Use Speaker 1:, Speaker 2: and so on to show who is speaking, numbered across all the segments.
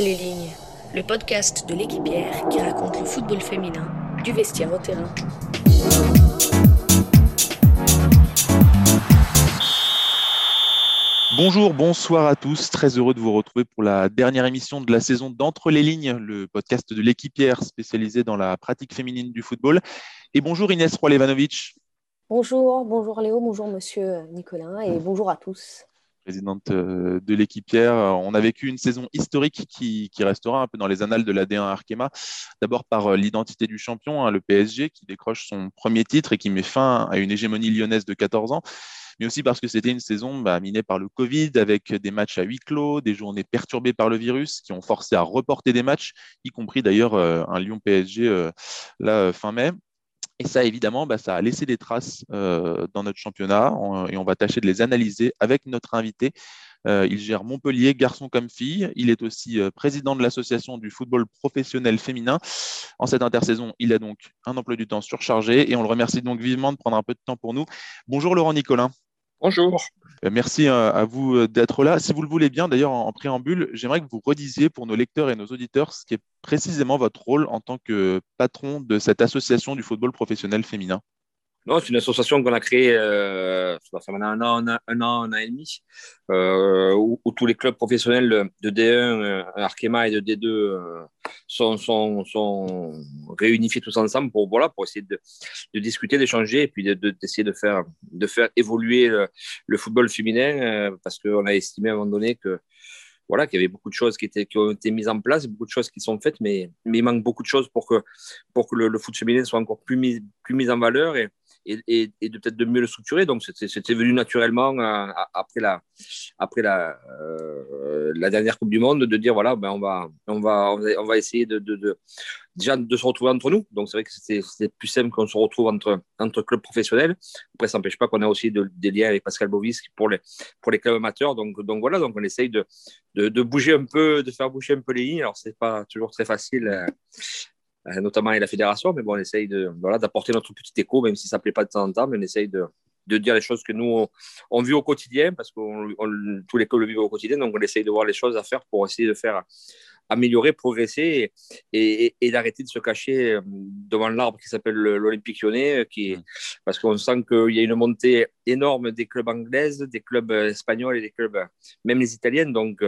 Speaker 1: Entre les lignes, le podcast de l'équipière qui raconte le football féminin du vestiaire au terrain.
Speaker 2: Bonjour, bonsoir à tous. Très heureux de vous retrouver pour la dernière émission de la saison d'Entre les lignes, le podcast de l'équipière spécialisé dans la pratique féminine du football. Et bonjour Inès Roilevanovic.
Speaker 3: Bonjour, bonjour Léo, bonjour Monsieur Nicolas et bonjour à tous
Speaker 2: présidente euh, de l'équipière. On a vécu une saison historique qui, restera un peu dans les annales de la D1 Arkema. D'abord par euh, l'identité du champion, hein, le PSG, qui décroche son premier titre et qui met fin à une hégémonie lyonnaise de 14 ans mais aussi parce que c'était une saison bah, minée par le Covid, avec des matchs à huis clos, des journées perturbées par le virus, qui ont forcé à reporter des matchs, y compris d'ailleurs euh, un Lyon-PSG là, fin mai. Et ça, évidemment, bah, ça a laissé des traces euh, dans notre championnat et on va tâcher de les analyser avec notre invité. Euh, il gère Montpellier, garçon comme fille. Il est aussi euh, président de l'association du football professionnel féminin. En cette intersaison, il a donc un emploi du temps surchargé et on le remercie donc vivement de prendre un peu de temps pour nous. Bonjour Laurent Nicolin.
Speaker 4: Bonjour.
Speaker 2: Euh, merci euh, à vous euh, d'être là. Si vous le voulez bien, d'ailleurs, en préambule, j'aimerais que vous redisiez pour nos lecteurs et nos auditeurs ce qui est précisément votre rôle en tant que patron de cette association du football professionnel féminin.
Speaker 4: Non, c'est une association qu'on a créée, euh, ça va faire maintenant un an, un an, un an, et demi, euh, où, tous les clubs professionnels de D1, euh, Arkema et de D2 euh, sont, sont, sont, réunifiés tous ensemble pour, voilà, pour essayer de, de discuter, d'échanger et puis d'essayer de, de, faire, de faire évoluer le, le football féminin euh, parce qu'on a estimé à un moment donné que voilà, qu'il y avait beaucoup de choses qui, étaient, qui ont été mises en place, beaucoup de choses qui sont faites, mais, mais il manque beaucoup de choses pour que, pour que le, le foot féminin soit encore plus mis, plus mis en valeur. Et, et, de peut-être de mieux le structurer. Donc, c'était venu naturellement euh, après, la, après euh, la dernière Coupe du Monde de dire voilà, ben on, va, on, va, on va essayer de, de, déjà de se retrouver entre nous. Donc, c'est vrai que c'était plus simple qu'on se retrouve entre, entre clubs professionnels. Après, ça n'empêche pas qu'on a aussi des liens avec Pascal Bovis pour les, pour les clubs amateurs. Donc, donc voilà, donc on essaye de, de, de, bouger un peu, de faire bouger un peu les lignes. Alors, c'est pas toujours très facile euh, notamment avec la fédération. Mais bon, on essaye de, voilà, d'apporter notre petit écho, même si ça ne plaît pas de temps en temps, mais on essaye de, dire les choses que nous, on, vit au quotidien, parce que tous les clubs le vivent au quotidien, donc on essaye de voir les choses à faire pour essayer de faire améliorer, progresser et, d'arrêter de se cacher euh, devant l'arbre qui s'appelle l'Olympique lyonnais, euh, qui, parce qu'on sent qu'il y a une montée énorme des clubs anglaises, des clubs euh, espagnols et des clubs, même les italiens. Donc,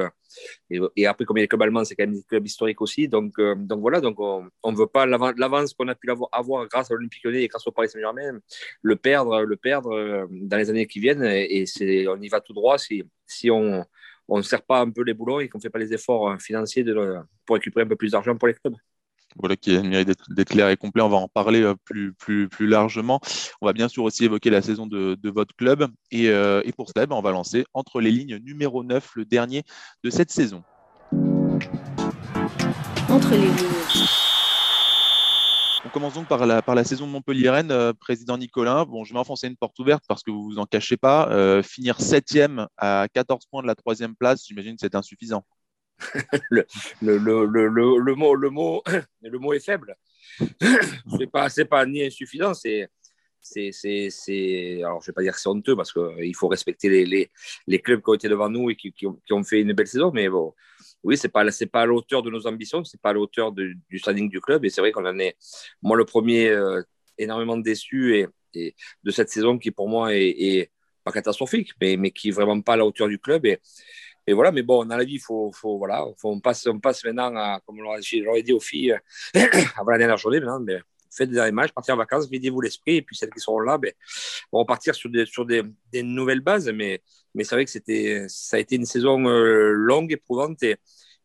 Speaker 4: et, après, comme il y a des clubs allemands, c'est quand même des clubs historiques aussi. Donc, donc voilà, donc on ne veut pas l'avance qu'on a pu avoir, avoir grâce à l'Olympique lyonnais et grâce au Paris Saint-Germain, le perdre, le perdre dans les années qui viennent. Et, c'est on y va tout droit si, si on on ne serre pas un peu les boulons et qu'on ne fait pas les efforts euh, financiers de, pour récupérer un peu plus d'argent pour les clubs.
Speaker 2: Voilà qui a mérite d'être clair et complet. On va en parler euh, plus, plus, plus largement. On va bien sûr aussi évoquer la saison de, votre club. Et, euh, et pour cela, ben, on va lancer entre les lignes numéro 9, le dernier de cette saison.
Speaker 1: Entre les lignes.
Speaker 2: Commence donc par la, par la saison Montpellier-Rennes, euh, président Nicolin. Bon, je vais enfoncer une porte ouverte parce que vous vous en cachez pas. Euh, finir septième à 14 points de la troisième place, j'imagine que c'est insuffisant.
Speaker 4: le, mot, est faible. c'est pas, pas ni insuffisant, c'est c'est, alors je vais pas dire que c'est honteux parce qu'il faut respecter les, clubs qui ont été devant nous et qui, qui, ont, qui, ont, fait une belle saison, mais bon, oui, c'est pas c'est pas à la hauteur de nos ambitions, c'est pas à la hauteur du standing du club. Et c'est vrai qu'on en est, moi le premier, euh, énormément déçu et, de cette saison qui pour moi est, pas catastrophique, mais, mais qui est vraiment pas à la hauteur du club. Et, et voilà, mais bon, dans la vie, faut, faut, voilà, on, passe, on passe maintenant, à, comme j'aurais dit aux filles avant la dernière journée, maintenant, mais faites des derniers matchs, partez en vacances, videz-vous l'esprit, et puis celles qui seront là, ben, vont repartir sur des, nouvelles bases. Mais, c'est vrai que ça a été une saison euh, longue, éprouvante et,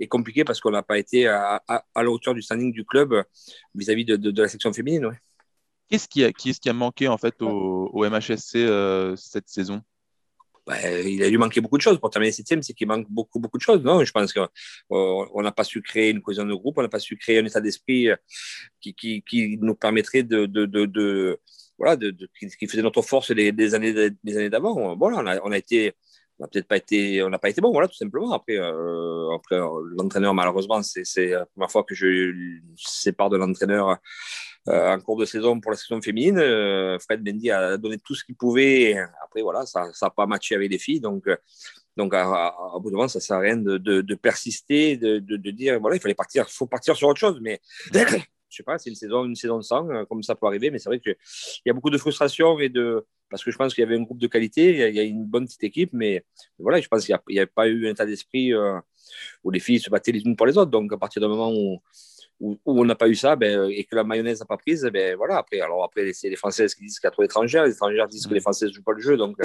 Speaker 4: compliquée parce qu'on n'a pas été à, la hauteur du standing du club vis-à-vis de, la section féminine.
Speaker 2: Qu'est-ce qui, a, manqué en fait au, au MHSC euh, cette saison?
Speaker 4: Ben, il a dû manquer beaucoup de choses pour terminer septième, c'est qu'il manque beaucoup, beaucoup de choses. Non, je pense qu'on euh, n'a pas su créer une cohésion de groupe, on n'a pas su créer un état d'esprit qui, qui, qui nous permettrait de, de, de, voilà, de, qui, faisait notre force les, années, les années d'avant. Voilà, on a, on a été, on n'a peut-être pas été, on n'a pas été bon, voilà, tout simplement. Après, euh, après l'entraîneur, malheureusement, c'est la première fois que je sépare de l'entraîneur euh, en cours de saison pour la section féminine. Euh, Fred Mendy a donné tout ce qu'il pouvait. Après, voilà, ça n'a pas matché avec les filles. Donc, Donc, à, bout de moment, ça ne sert à rien de, de, persister, de, de, dire, voilà, il fallait partir, faut partir sur autre chose. Mais je sais pas, c'est une saison, une saison sans, euh, comme ça peut arriver, mais c'est vrai qu'il y a beaucoup de frustration et de, parce que je pense qu'il y avait un groupe de qualité, il y a, une bonne petite équipe, mais voilà, je pense qu'il n'y avait pas eu un état d'esprit euh, où les filles se battaient les unes pour les autres. Donc, à partir du moment où, où, on n'a pas eu ça ben, et que la mayonnaise n'a pas prise, ben, voilà, après, alors après, c'est les Françaises qui disent qu'il y a trop d'étrangères, les étrangères disent que les Françaises ne jouent pas le jeu. Donc,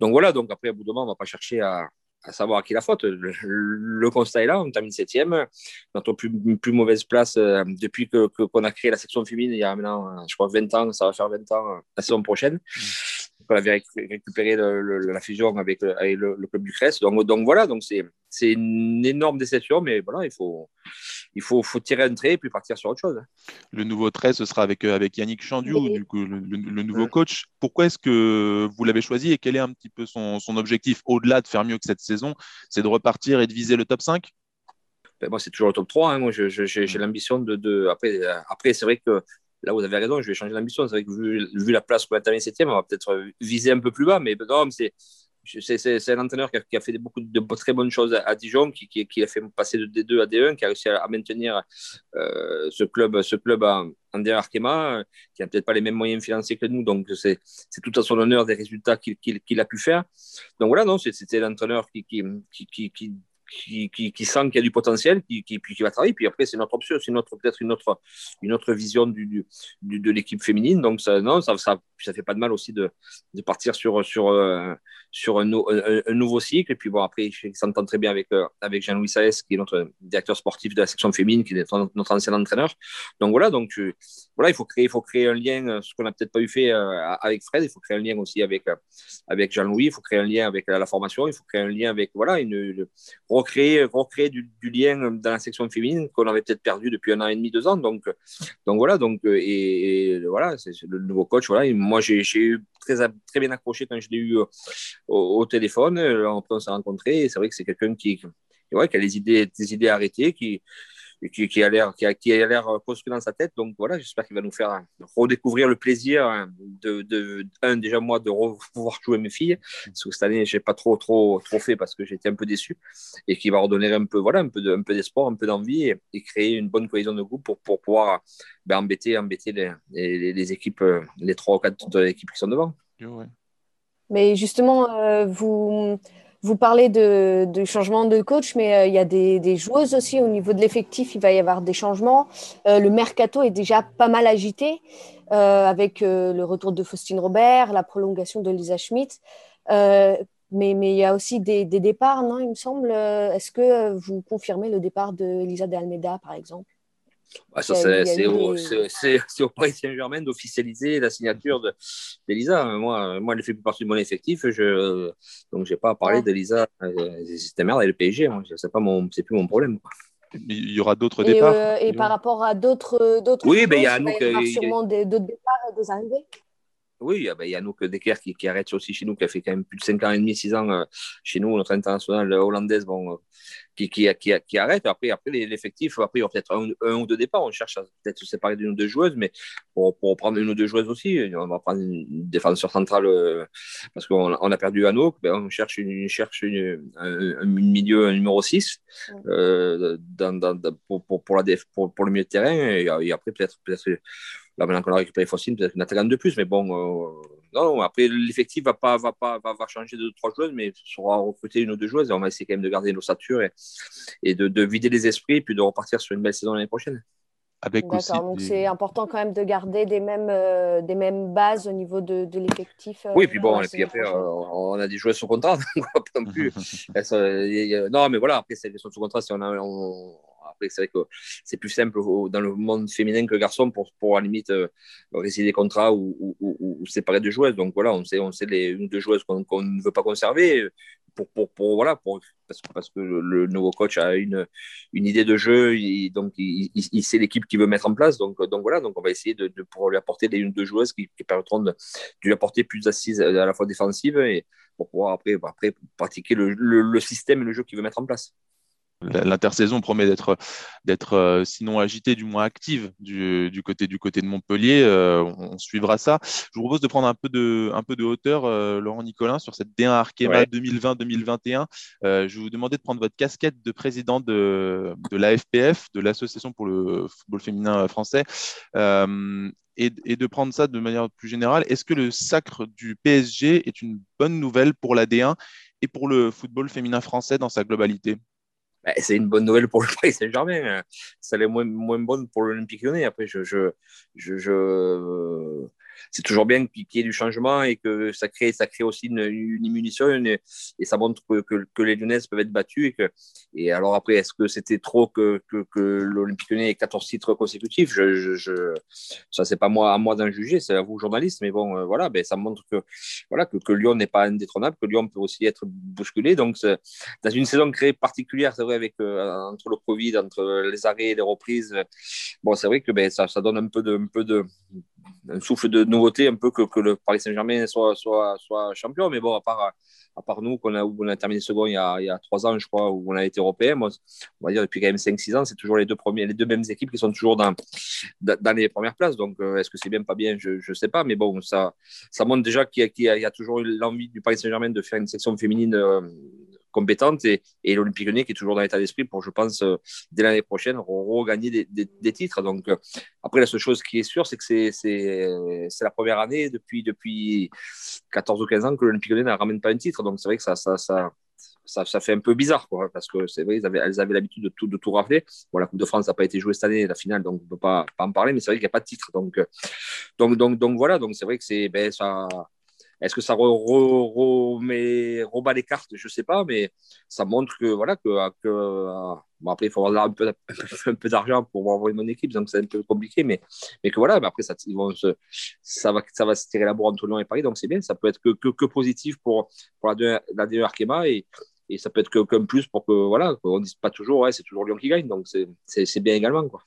Speaker 4: donc voilà, donc après, à bout de moment, on ne va pas chercher à, à savoir à qui la faute. Le, constat est là, on termine septième, notre plus, plus mauvaise place euh, depuis que, qu'on a créé la section féminine il y a maintenant, je crois, 20 ans, ça va faire 20 ans la saison prochaine. Mmh. On avait récupéré la fusion avec, le, club du Crest. Donc, donc voilà, donc c'est, c'est une énorme déception, mais voilà, il faut, il faut, faut tirer un trait et puis partir sur autre chose.
Speaker 2: Le nouveau trait, ce sera avec, avec Yannick Chandiou, du coup, le, nouveau coach. Pourquoi est-ce que vous l'avez choisi et quel est un petit peu son, son objectif au-delà de faire mieux que cette saison C'est de repartir et de viser le top 5
Speaker 4: ben, moi, c'est toujours le top 3. Hein. Moi, j'ai l'ambition de, de, Après, après c'est vrai que là, vous avez raison, je vais changer l'ambition. C'est vrai que vu, la place qu'on a terminé 7 on va peut-être viser un peu plus bas. Mais non, c'est c'est un entraîneur qui a, fait beaucoup de très bonnes choses à, Dijon, qui, a fait passer de D2 à D1, qui a réussi à, maintenir euh, ce club, ce club en, en Arkema, qui n'a peut-être pas les mêmes moyens financiers que nous. Donc, c'est tout à son honneur des résultats qu'il a pu faire. Donc voilà, c'était l'entraîneur qui, qui, sent qu'il y a du potentiel, qui, qui, qui va travailler. Puis après, c'est notre option, c'est peut-être une autre, une autre vision du, de l'équipe féminine. Donc, ça, non, ça, ça, ça fait pas de mal aussi de, de partir sur, sur, euh, sur un, un, nouveau cycle. Et puis, bon, après, il s'entend très bien avec, euh, avec Jean-Louis Saez, qui est notre directeur sportif de la section féminine, qui est notre, ancien entraîneur. Donc, voilà, donc, voilà, il faut créer, il faut créer un lien, euh, ce qu'on n'a peut-être pas eu fait avec Fred, il faut créer un lien aussi avec, avec Jean-Louis, il faut créer un lien avec la, formation, il faut créer un lien avec, voilà, une recréer, recréer du, lien dans la section féminine qu'on avait peut-être perdu depuis un an et demi, deux ans. Donc, donc voilà, donc, et, voilà, c'est le nouveau coach. Voilà. moi, j'ai eu très, très bien accroché quand je l'ai eu au, téléphone. On s'est rencontrés c'est vrai que c'est quelqu'un qui, ouais, qui a des idées, des idées arrêtées, qui, qui, qui, a l'air qui a, qui a l'air construit dans sa tête. Donc voilà, j'espère qu'il va nous faire redécouvrir le plaisir de, de un déjà moi de pouvoir jouer mes filles parce que cette année j'ai pas trop trop trop fait parce que j'étais un peu déçu et qui va redonner un peu voilà un peu de, un peu d'espoir, un peu d'envie et, créer une bonne cohésion de groupe pour, pour pouvoir ben, embêter embêter les, les, les, équipes les trois ou quatre de l'équipe qui sont devant.
Speaker 3: Mais justement, euh, vous vous parlez de, changement de coach, mais euh, il y a des, joueuses aussi au niveau de l'effectif. Il va y avoir des changements. Euh, le mercato est déjà pas mal agité euh, avec le retour de Faustine Robert, la prolongation de Lisa Schmidt. mais, il y a aussi des, départs, non, il me semble. Est-ce que vous confirmez le départ de de Almeida, par exemple?
Speaker 4: C'est au, Paris Saint-Germain d'officialiser la signature d'Elisa. Moi, moi, elle fait plus partie de mon effectif. Je, donc, je n'ai pas à parler d'Elisa. C'était merde et le PSG. Ce n'est plus mon problème.
Speaker 2: Il y aura d'autres départs.
Speaker 3: Euh, et par rapport à d'autres.
Speaker 4: Oui, mais il y a, nous,
Speaker 3: il y aura sûrement d'autres départs et des arrivées?
Speaker 4: Oui, il y a ben, Anouk Decker qui, qui, arrête aussi chez nous, qui a fait quand même plus de 5 ans et demi, 6 ans euh, chez nous, notre internationale hollandaise, bon, euh, qui, qui, qui, arrête. Après, après l'effectif, après, il y aura peut-être un, ou deux départs. On cherche à peut-être se séparer d'une ou deux joueuses, mais pour, pour, prendre une ou deux joueuses aussi, on va prendre une défenseur centrale euh, parce qu'on on a perdu Anouk. Ben, on cherche, une, cherche une, un, milieu un numéro 6 dans, dans, pour, pour, pour, la pour, pour, le milieu de terrain. Et, et après, peut-être peut Là, maintenant qu'on a récupéré Fossil, peut-être une attaquante de plus, mais bon, euh, non, après, l'effectif va pas, va pas, va, va changer de trois joueuses, mais sera recruter une ou deux joueuses et on va essayer quand même de garder nos satures et, et de, de, vider les esprits et puis de repartir sur une belle saison l'année prochaine.
Speaker 3: D'accord, donc c'est important quand même de garder des mêmes, euh, des mêmes bases au niveau de, de l'effectif.
Speaker 4: Euh, oui, puis bon, et puis après, on a des joueurs sous contrat, donc on plus. non, mais voilà, après, c'est des sous contrat, si on a, on, après, c'est vrai que c'est plus simple dans le monde féminin que garçon pour, pour à la limite euh, des contrats ou, séparer de joueuses. Donc voilà, on sait, on sait les deux joueuses qu'on ne veut pas conserver pour, pour, pour voilà, parce, que, parce que le, nouveau coach a une, une idée de jeu, il, donc il, sait l'équipe qu'il veut mettre en place. Donc, donc voilà, donc on va essayer de, lui apporter des deux joueuses qui, permettront de, lui apporter plus d'assises à la fois défensive et pour pouvoir après, après pratiquer le, le système et le jeu qu'il veut mettre en place.
Speaker 2: L'intersaison promet d'être d'être euh, sinon agitée, du moins active du, du, côté du côté de Montpellier. Euh, on, suivra ça. Je vous propose de prendre un peu de un peu de hauteur, euh, Laurent Nicolin, sur cette D1 Arkema 2020-2021. je vais vous demander de prendre votre casquette de président de, de l'AFPF, de l'Association pour le football féminin français. Et, et, de prendre ça de manière plus générale, est-ce que le sacre du PSG est une bonne nouvelle pour la D1 et pour le football féminin français dans sa globalité?
Speaker 4: Bah, c'est une bonne nouvelle pour le Paris Saint-Germain. Ça l'est moins, moins bonne pour l'Olympique lyonnais. Après, je, je, je, je c'est toujours bien qu'il y ait du changement et que ça crée, ça crée aussi une, une immunition et ça montre que, que, les Lyonnais peuvent être battus. Et, alors après, est-ce que c'était trop que, que, que l'Olympique lyonnais ait 14 titres consécutifs? Je, je, Ça, c'est pas moi, à moi d'en juger, c'est à vous, journalistes. Mais bon, euh, voilà, ben, ça montre que, voilà, que Lyon n'est pas indétrônable, que Lyon peut aussi être bousculé. Donc, dans une saison créée particulière, c'est vrai, avec, euh, entre le Covid, entre les arrêts et les reprises, bon, c'est vrai que ben, ça, ça donne un peu de, un peu de, un souffle de nouveauté, un peu que, que le Paris Saint-Germain soit, soit, soit, champion. Mais bon, à part, à part nous, qu'on a, on a terminé second il y a, il y a trois ans, je crois, où on a été européen, on va dire depuis quand même 5-6 ans, c'est toujours les deux, premiers, les deux mêmes équipes qui sont toujours dans, dans les premières places. Donc, euh, est-ce que c'est bien, pas bien Je ne sais pas. Mais bon, ça, ça montre déjà qu'il y, y, a toujours l'envie du Paris Saint-Germain de faire une section féminine. Euh, compétente et, l'Olympique Lyonnais qui est toujours dans l'état d'esprit pour, je pense, euh, dès l'année prochaine, regagner des, titres. Donc, euh, après, la seule chose qui est sûre, c'est que c'est la première année depuis, depuis 14 ou 15 ans que l'Olympique Lyonnais ne ramène pas un titre. Donc, c'est vrai que ça, fait un peu bizarre, quoi, parce que c'est vrai, avaient, avaient l'habitude de tout, de. Bon, la Coupe de France n'a pas été jouée cette année, la finale, donc on ne peut pas, en parler, mais c'est vrai qu'il n'y a pas de titre. Donc, euh, donc, voilà, donc c'est vrai que ben, ça, est-ce que ça remet rebat les cartes? Je ne sais pas, mais ça montre que voilà que, bon, après il faut avoir un peu, un peu d'argent pour envoyer mon équipe, donc c'est un peu compliqué, mais, mais que voilà, mais après ça, vont ça va ça va se tirer la bourre entre Lyon et Paris, donc c'est bien, ça peut être que, que, que, positif pour, pour la, la Arkema et, et ça peut être que comme plus pour que voilà, on dise pas toujours ouais, c'est toujours Lyon qui gagne, donc c'est bien également quoi.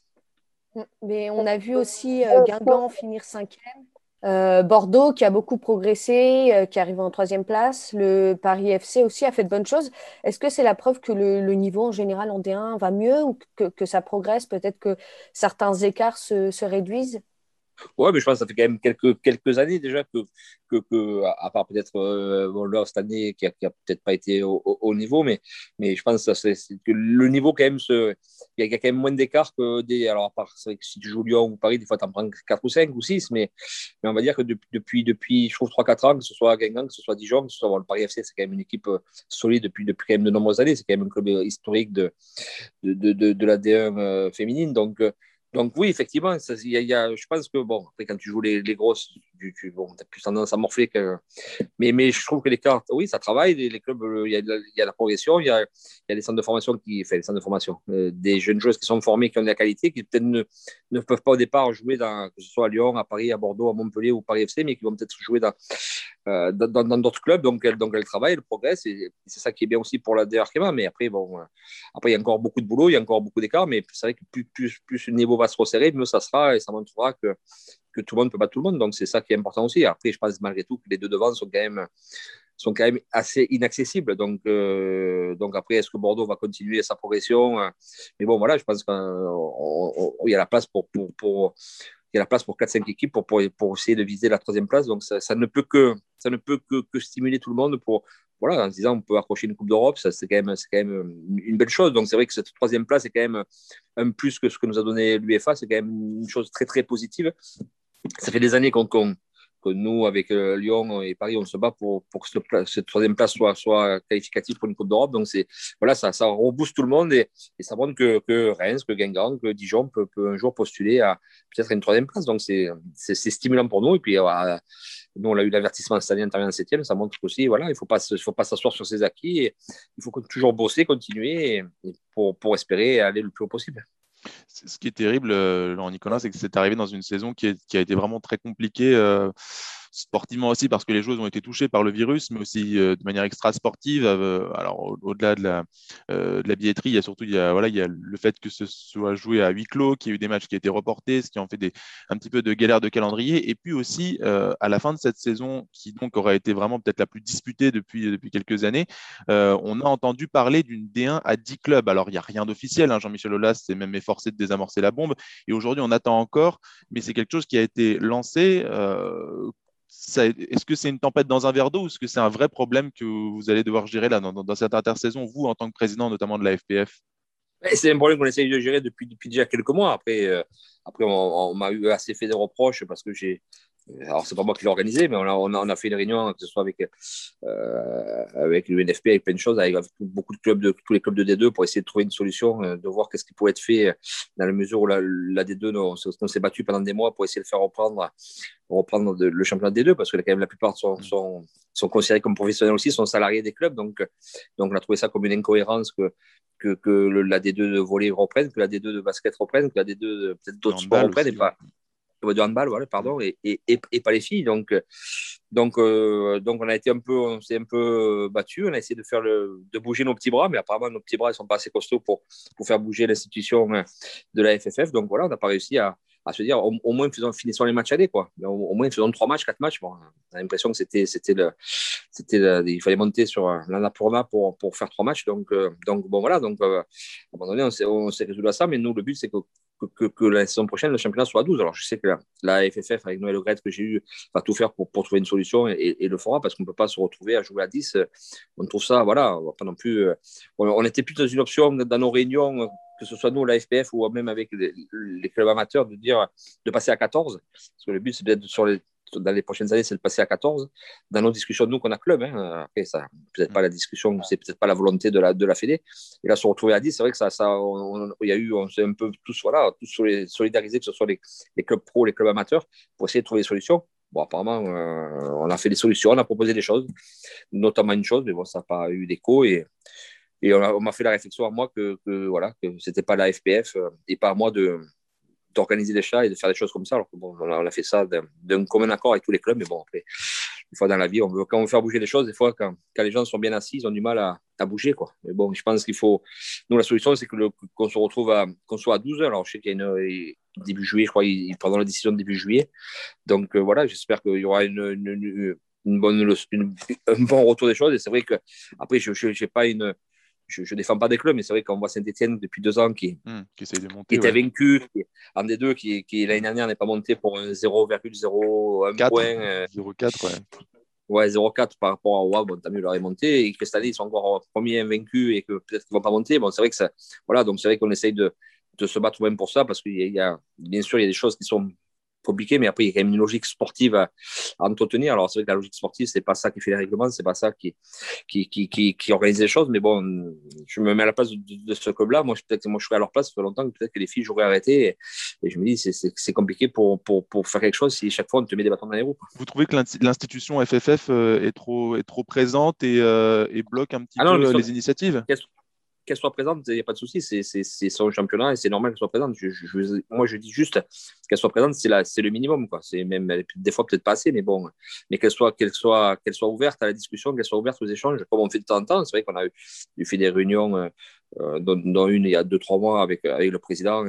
Speaker 3: Mais on a vu aussi euh, Guingamp finir cinquième. Euh, Bordeaux qui a beaucoup progressé, euh, qui arrive en troisième place. Le Paris FC aussi a fait de bonnes choses. Est-ce que c'est la preuve que le, niveau en général en D1 va mieux ou que, ça progresse? Peut-être que certains écarts se réduisent?
Speaker 4: Ouais, mais je pense que ça fait quand même quelques, quelques années déjà que, que, que à part peut-être euh, cette année qui a, a peut-être pas été au, au, niveau, mais, mais je pense que, ça, que le niveau quand même, il y, a quand même moins d'écart que des. Alors, à part, que si tu joues Lyon ou Paris, des fois tu en prends 4 ou 5 ou 6, mais, mais on va dire que depuis, depuis je trouve, 3-4 ans, que ce soit Guingamp, que ce soit Dijon, que ce soit bon, le Paris FC, c'est quand même une équipe euh, solide depuis, depuis quand même de nombreuses années. C'est quand même un club historique de, de, de, de, de la D1 euh, féminine. Donc, donc oui, effectivement, y a, y a, je pense que bon, après quand tu joues les, les grosses, tu, tu bon, as plus tendance à morfler. Mais, mais je trouve que les cartes, oui, ça travaille. Les, clubs, il y, y, a, la progression, il y a, des centres de formation qui, enfin, des centres de formation, euh, des jeunes joueuses qui sont formées, qui ont de la qualité, qui peut-être ne, ne, peuvent pas au départ jouer dans, que ce soit à Lyon, à Paris, à Bordeaux, à Montpellier ou Paris FC, mais qui vont peut-être jouer dans euh, dans d'autres clubs. Donc elle, donc elle travaille, elle progresse, et, c'est ça qui est bien aussi pour la DRKMA. Mais après, bon, euh, après il y a encore beaucoup de boulot, il y a encore beaucoup d'écart, mais c'est vrai que plus, plus, plus le niveau va se resserrer, mieux ça sera et ça montrera que, que tout le monde peut pas tout le monde. Donc c'est ça qui est important aussi. Après, je pense malgré tout que les deux devants sont quand même sont quand même assez inaccessibles. Donc, euh, donc après, est-ce que Bordeaux va continuer sa progression Mais bon, voilà, je pense qu'il y a la place pour, pour, pour, il y a la place pour 4-5 équipes pour, pour, pour, essayer de viser la troisième place. Donc, ça, ça, ne peut que, ça ne peut que, que, stimuler tout le monde pour, voilà, en se disant on peut accrocher une Coupe d'Europe, c'est quand, même, quand même une belle chose. Donc, c'est vrai que cette troisième place est quand même un plus que ce que nous a donné l'UEFA. C'est quand même une chose très, très positive. Ça fait des années qu'on que nous, avec euh, Lyon et Paris, on se bat pour, pour que cette, troisième place soit, soit qualificative pour une Coupe d'Europe. Donc, voilà, ça, ça rebooste tout le monde et, ça montre que, que, Reims, que Guingamp, que Dijon peut, peut un jour postuler à peut-être une troisième place. Donc, c'est, stimulant pour nous. Et puis, euh, nous, on a eu l'avertissement cette année, intervient en septième. Ça montre aussi, voilà, il ne faut pas, s'asseoir sur ses acquis. Il faut toujours bosser, continuer pour, espérer aller le plus haut possible.
Speaker 2: Ce qui est terrible, euh, Laurent Nicolas, c'est que c'est arrivé dans une saison qui, a été vraiment très compliquée. Euh, sportivement aussi parce que les joueurs ont été touchés par le virus, mais aussi de manière extra sportive. alors au-delà de la, de la billetterie, il y a surtout il y a, voilà, il y a le fait que ce soit joué à huis clos, qu'il y ait eu des matchs qui ont été reportés, ce qui en fait un petit peu de galère de calendrier. Et puis aussi à la fin de cette saison, qui donc aurait été vraiment peut-être la plus disputée depuis, depuis quelques années, on a entendu parler d'une D1 à 10 clubs. Alors il n'y a rien d'officiel, hein. Jean-Michel Aulas s'est même efforcé de désamorcer la bombe. Et aujourd'hui, on attend encore, mais c'est quelque chose qui a été lancé. Euh, est-ce que c'est une tempête dans un verre d'eau ou est-ce que c'est un vrai problème que vous allez devoir gérer là, dans, cette intersaison, vous, en tant que président notamment de la FPF
Speaker 4: c'est un problème qu'on essaye de gérer depuis, déjà quelques mois. Après, euh, après on, m'a eu assez fait des reproches parce que j'ai, alors c'est pas moi qui l'ai organisé, mais on a, on a, fait une réunion, que ce soit avec, euh, avec l'UNFP, avec plein de choses, avec, beaucoup de clubs, de, tous les clubs de D2 pour essayer de trouver une solution, euh, de voir qu'est-ce qui pouvait être fait dans la mesure où la, D2, on, s'est battu pendant des mois pour essayer de faire reprendre, reprendre le championnat D2, parce que quand même la plupart sont, mm. sont, sont, considérés comme professionnels aussi, sont salariés des clubs, donc, donc on a trouvé ça comme une incohérence que, que, que la D2 de volley reprenne, que la D2 de basket reprenne, que la D2 peut-être d'autres sports reprennent, et pas, de handball, voilà, pardon, et, et, et, pas les filles. Donc, donc, euh, donc on a été un peu, on s'est un peu battu. On a essayé de faire le, de bouger nos petits bras, mais apparemment nos petits bras ne sont pas assez costauds pour, pour faire bouger l'institution hein, de la FFF. Donc voilà, on n'a pas réussi à, à se dire au, moins faisons, finissons les matchs aller quoi. Au, au, moins faisons trois matchs, quatre matchs. Bon, on a l'impression que c'était c'était le c'était il fallait monter sur l'Annapurna pour pour faire trois matchs. Donc euh, donc bon voilà donc euh, à un moment donné on s'est résolu à ça, mais nous le but c'est que que, la saison prochaine, le championnat soit à 12. Alors, je sais que la, FFF, avec Noël Ogret, que j'ai eu, va tout faire pour, trouver une solution et, le fera parce qu'on ne peut pas se retrouver à jouer à 10. On trouve ça, voilà, on pas non plus. Euh, on, était plus dans une option dans nos réunions, que ce soit nous, la FPF, ou même avec les, les clubs amateurs, de dire de passer à 14. Parce que le but, c'est peut-être sur les dans les prochaines années, c'est de passer à 14. Dans nos discussions, nous, qu'on a club, hein, après, ça, peut-être pas la discussion, c'est peut-être pas la volonté de la, de la Fédé. Et là, se retrouver à 10, c'est vrai que ça, ça il y a eu, on s'est un peu tous, voilà, tous solidarisés, que ce soit les, les, clubs pro, les clubs amateurs, pour essayer de trouver des solutions. Bon, apparemment, euh, on a fait des solutions, on a proposé des choses, notamment une chose, mais bon, ça n'a pas eu d'écho. Et, et on m'a fait la réflexion à moi que, que voilà, que c'était pas la FPF euh, et pas à moi de, d'organiser des chats et de faire des choses comme ça. Alors que bon, on a, fait ça d'un commun accord avec tous les clubs, mais bon, après, une fois dans la vie, on veut, quand on veut faire bouger les choses, des fois, quand, quand les gens sont bien assis, ils ont du mal à, à bouger. Quoi. Mais bon, je pense qu'il faut. Nous, la solution, c'est qu'on se retrouve à, qu'on soit à 12 heures. Alors, je sais qu'il y a une. Début juillet, je crois, ils prendront la décision début juillet. Donc, euh, voilà, j'espère qu'il y aura une, une bonne, un bon retour des choses. Et c'est vrai que, après, je n'ai pas une je ne défends pas des clubs, mais c'est vrai qu'on voit Saint-Etienne depuis deux ans qui,
Speaker 2: qui, de monter,
Speaker 4: était vaincu, en des deux, qui, qui l'année dernière n'est pas monté pour un 0,01 point.
Speaker 2: 0,4, ouais.
Speaker 4: Ouais, 0,4 par rapport à WoW, bon, tant mieux, leur est monté, et que cette année, ils sont encore premiers invaincus et que peut-être qu'ils ne vont pas monter. Bon, c'est vrai que ça, voilà, donc c'est vrai qu'on essaye de, de, se battre même pour ça, parce qu'il y, y a, bien sûr, il y a des choses qui sont compliqué, mais après, il y a quand même une logique sportive à, entretenir. Alors, c'est vrai que la logique sportive, c'est pas ça qui fait les règlements, c'est pas ça qui, qui, qui, qui, organise les choses, mais bon, je me mets à la place de, ce club-là. Moi, peut-être moi, je serais à leur place, ça fait longtemps que peut-être que les filles, j'aurais arrêté, et, je me dis, c'est compliqué pour, pour, pour, faire quelque chose si chaque fois, on te met des bâtons dans les roues.
Speaker 2: Vous trouvez que l'institution FFF euh, est trop, est trop présente et, euh, et bloque un petit ah peu les initiatives?
Speaker 4: Qu'elle soit présente, il n'y a pas de souci, c'est son championnat et c'est normal qu'elle soit présente. Moi, je dis juste qu'elle soit présente, c'est le minimum. Même des fois peut-être pas assez, mais bon, mais qu'elle soit, qu'elle soit, qu'elle soit ouverte à la discussion, qu'elle soit ouverte aux échanges, comme on fait de temps en temps. C'est vrai qu'on a eu, fait des réunions, euh, dont, une il y a deux, trois mois avec, avec le président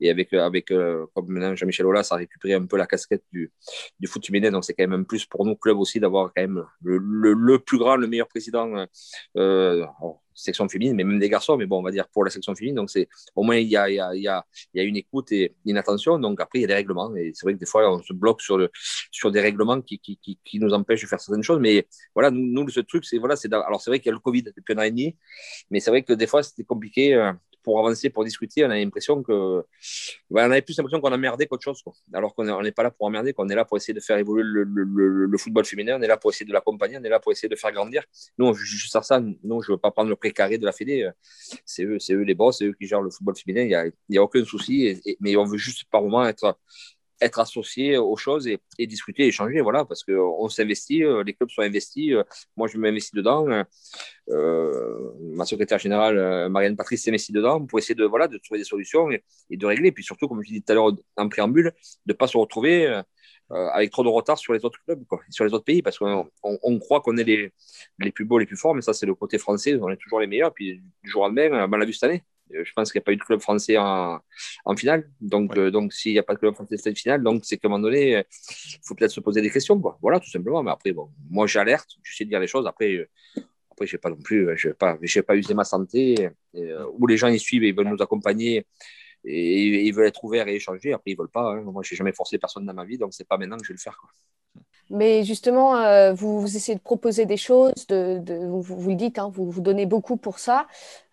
Speaker 4: et, avec, avec euh, comme maintenant Jean-Michel Aulas a récupéré un peu la casquette du, du foot féminin. Donc, c'est quand même un plus pour nous, club aussi, d'avoir quand même le, le, plus grand, le meilleur président. Euh, section féminine, mais même des garçons, mais bon, on va dire pour la section féminine. Donc, c'est au moins, il y a, y, a, il y a une écoute et une attention. Donc, après, il y a des règlements. Et c'est vrai que des fois, on se bloque sur, le, sur des règlements qui, qui, qui, nous empêchent de faire certaines choses. Mais voilà, nous, nous ce truc, c'est voilà, c'est alors c'est vrai qu'il y a le Covid depuis un an et demi, mais c'est vrai que des fois, c'était compliqué. Euh, pour avancer, pour discuter, on a l'impression que. on avait plus l'impression qu'on merdé qu'autre chose. Quoi. Alors qu'on n'est pas là pour emmerder, qu'on est là pour essayer de faire évoluer le, football féminin, on est là pour essayer de l'accompagner, on est là pour essayer de faire grandir. Nous, on veut juste faire ça. Non, je ne veux pas prendre le précaré de la Fédé. C'est eux, eux les boss, c'est eux qui gèrent le football féminin. Il n'y a, y a, aucun souci. mais on veut juste par moment être être associé aux choses et, discuter, échanger, voilà, parce qu'on s'investit, euh, les clubs sont investis, euh, moi je m'investis dedans, euh, ma secrétaire générale Marianne Patrice s'investit dedans pour essayer de, voilà, de trouver des solutions et, de régler, puis surtout, comme je disais tout à l'heure en préambule, de ne pas se retrouver avec trop de retard sur les autres clubs, sur les autres pays, parce qu'on on, croit qu'on est les, les plus beaux, les plus forts, mais ça, c'est le côté français, on est toujours les meilleurs. Puis du jour au lendemain, on l'a vu cette année. Je pense qu'il n'y a pas eu de club français en, en finale. Donc, donc s'il n'y a pas de club français en finale, donc c'est qu'à un moment donné, il faut peut-être se poser des questions. Quoi. Voilà, tout simplement. Mais après, bon, moi, j'alerte, j'essaie de dire les choses. Après, après, je n'ai pas non plus, je n'ai pas, pas usé ma santé, euh, où les gens y suivent et ils veulent nous accompagner et, ils veulent être ouverts et échanger. Après, ils ne veulent pas. Hein. Moi, je n'ai jamais forcé personne dans ma vie, donc ce n'est pas maintenant que je vais le faire. Quoi.
Speaker 3: Mais justement, euh, vous, vous, essayez de proposer des choses, de, de vous, vous, le dites, hein, vous, vous donnez beaucoup pour ça.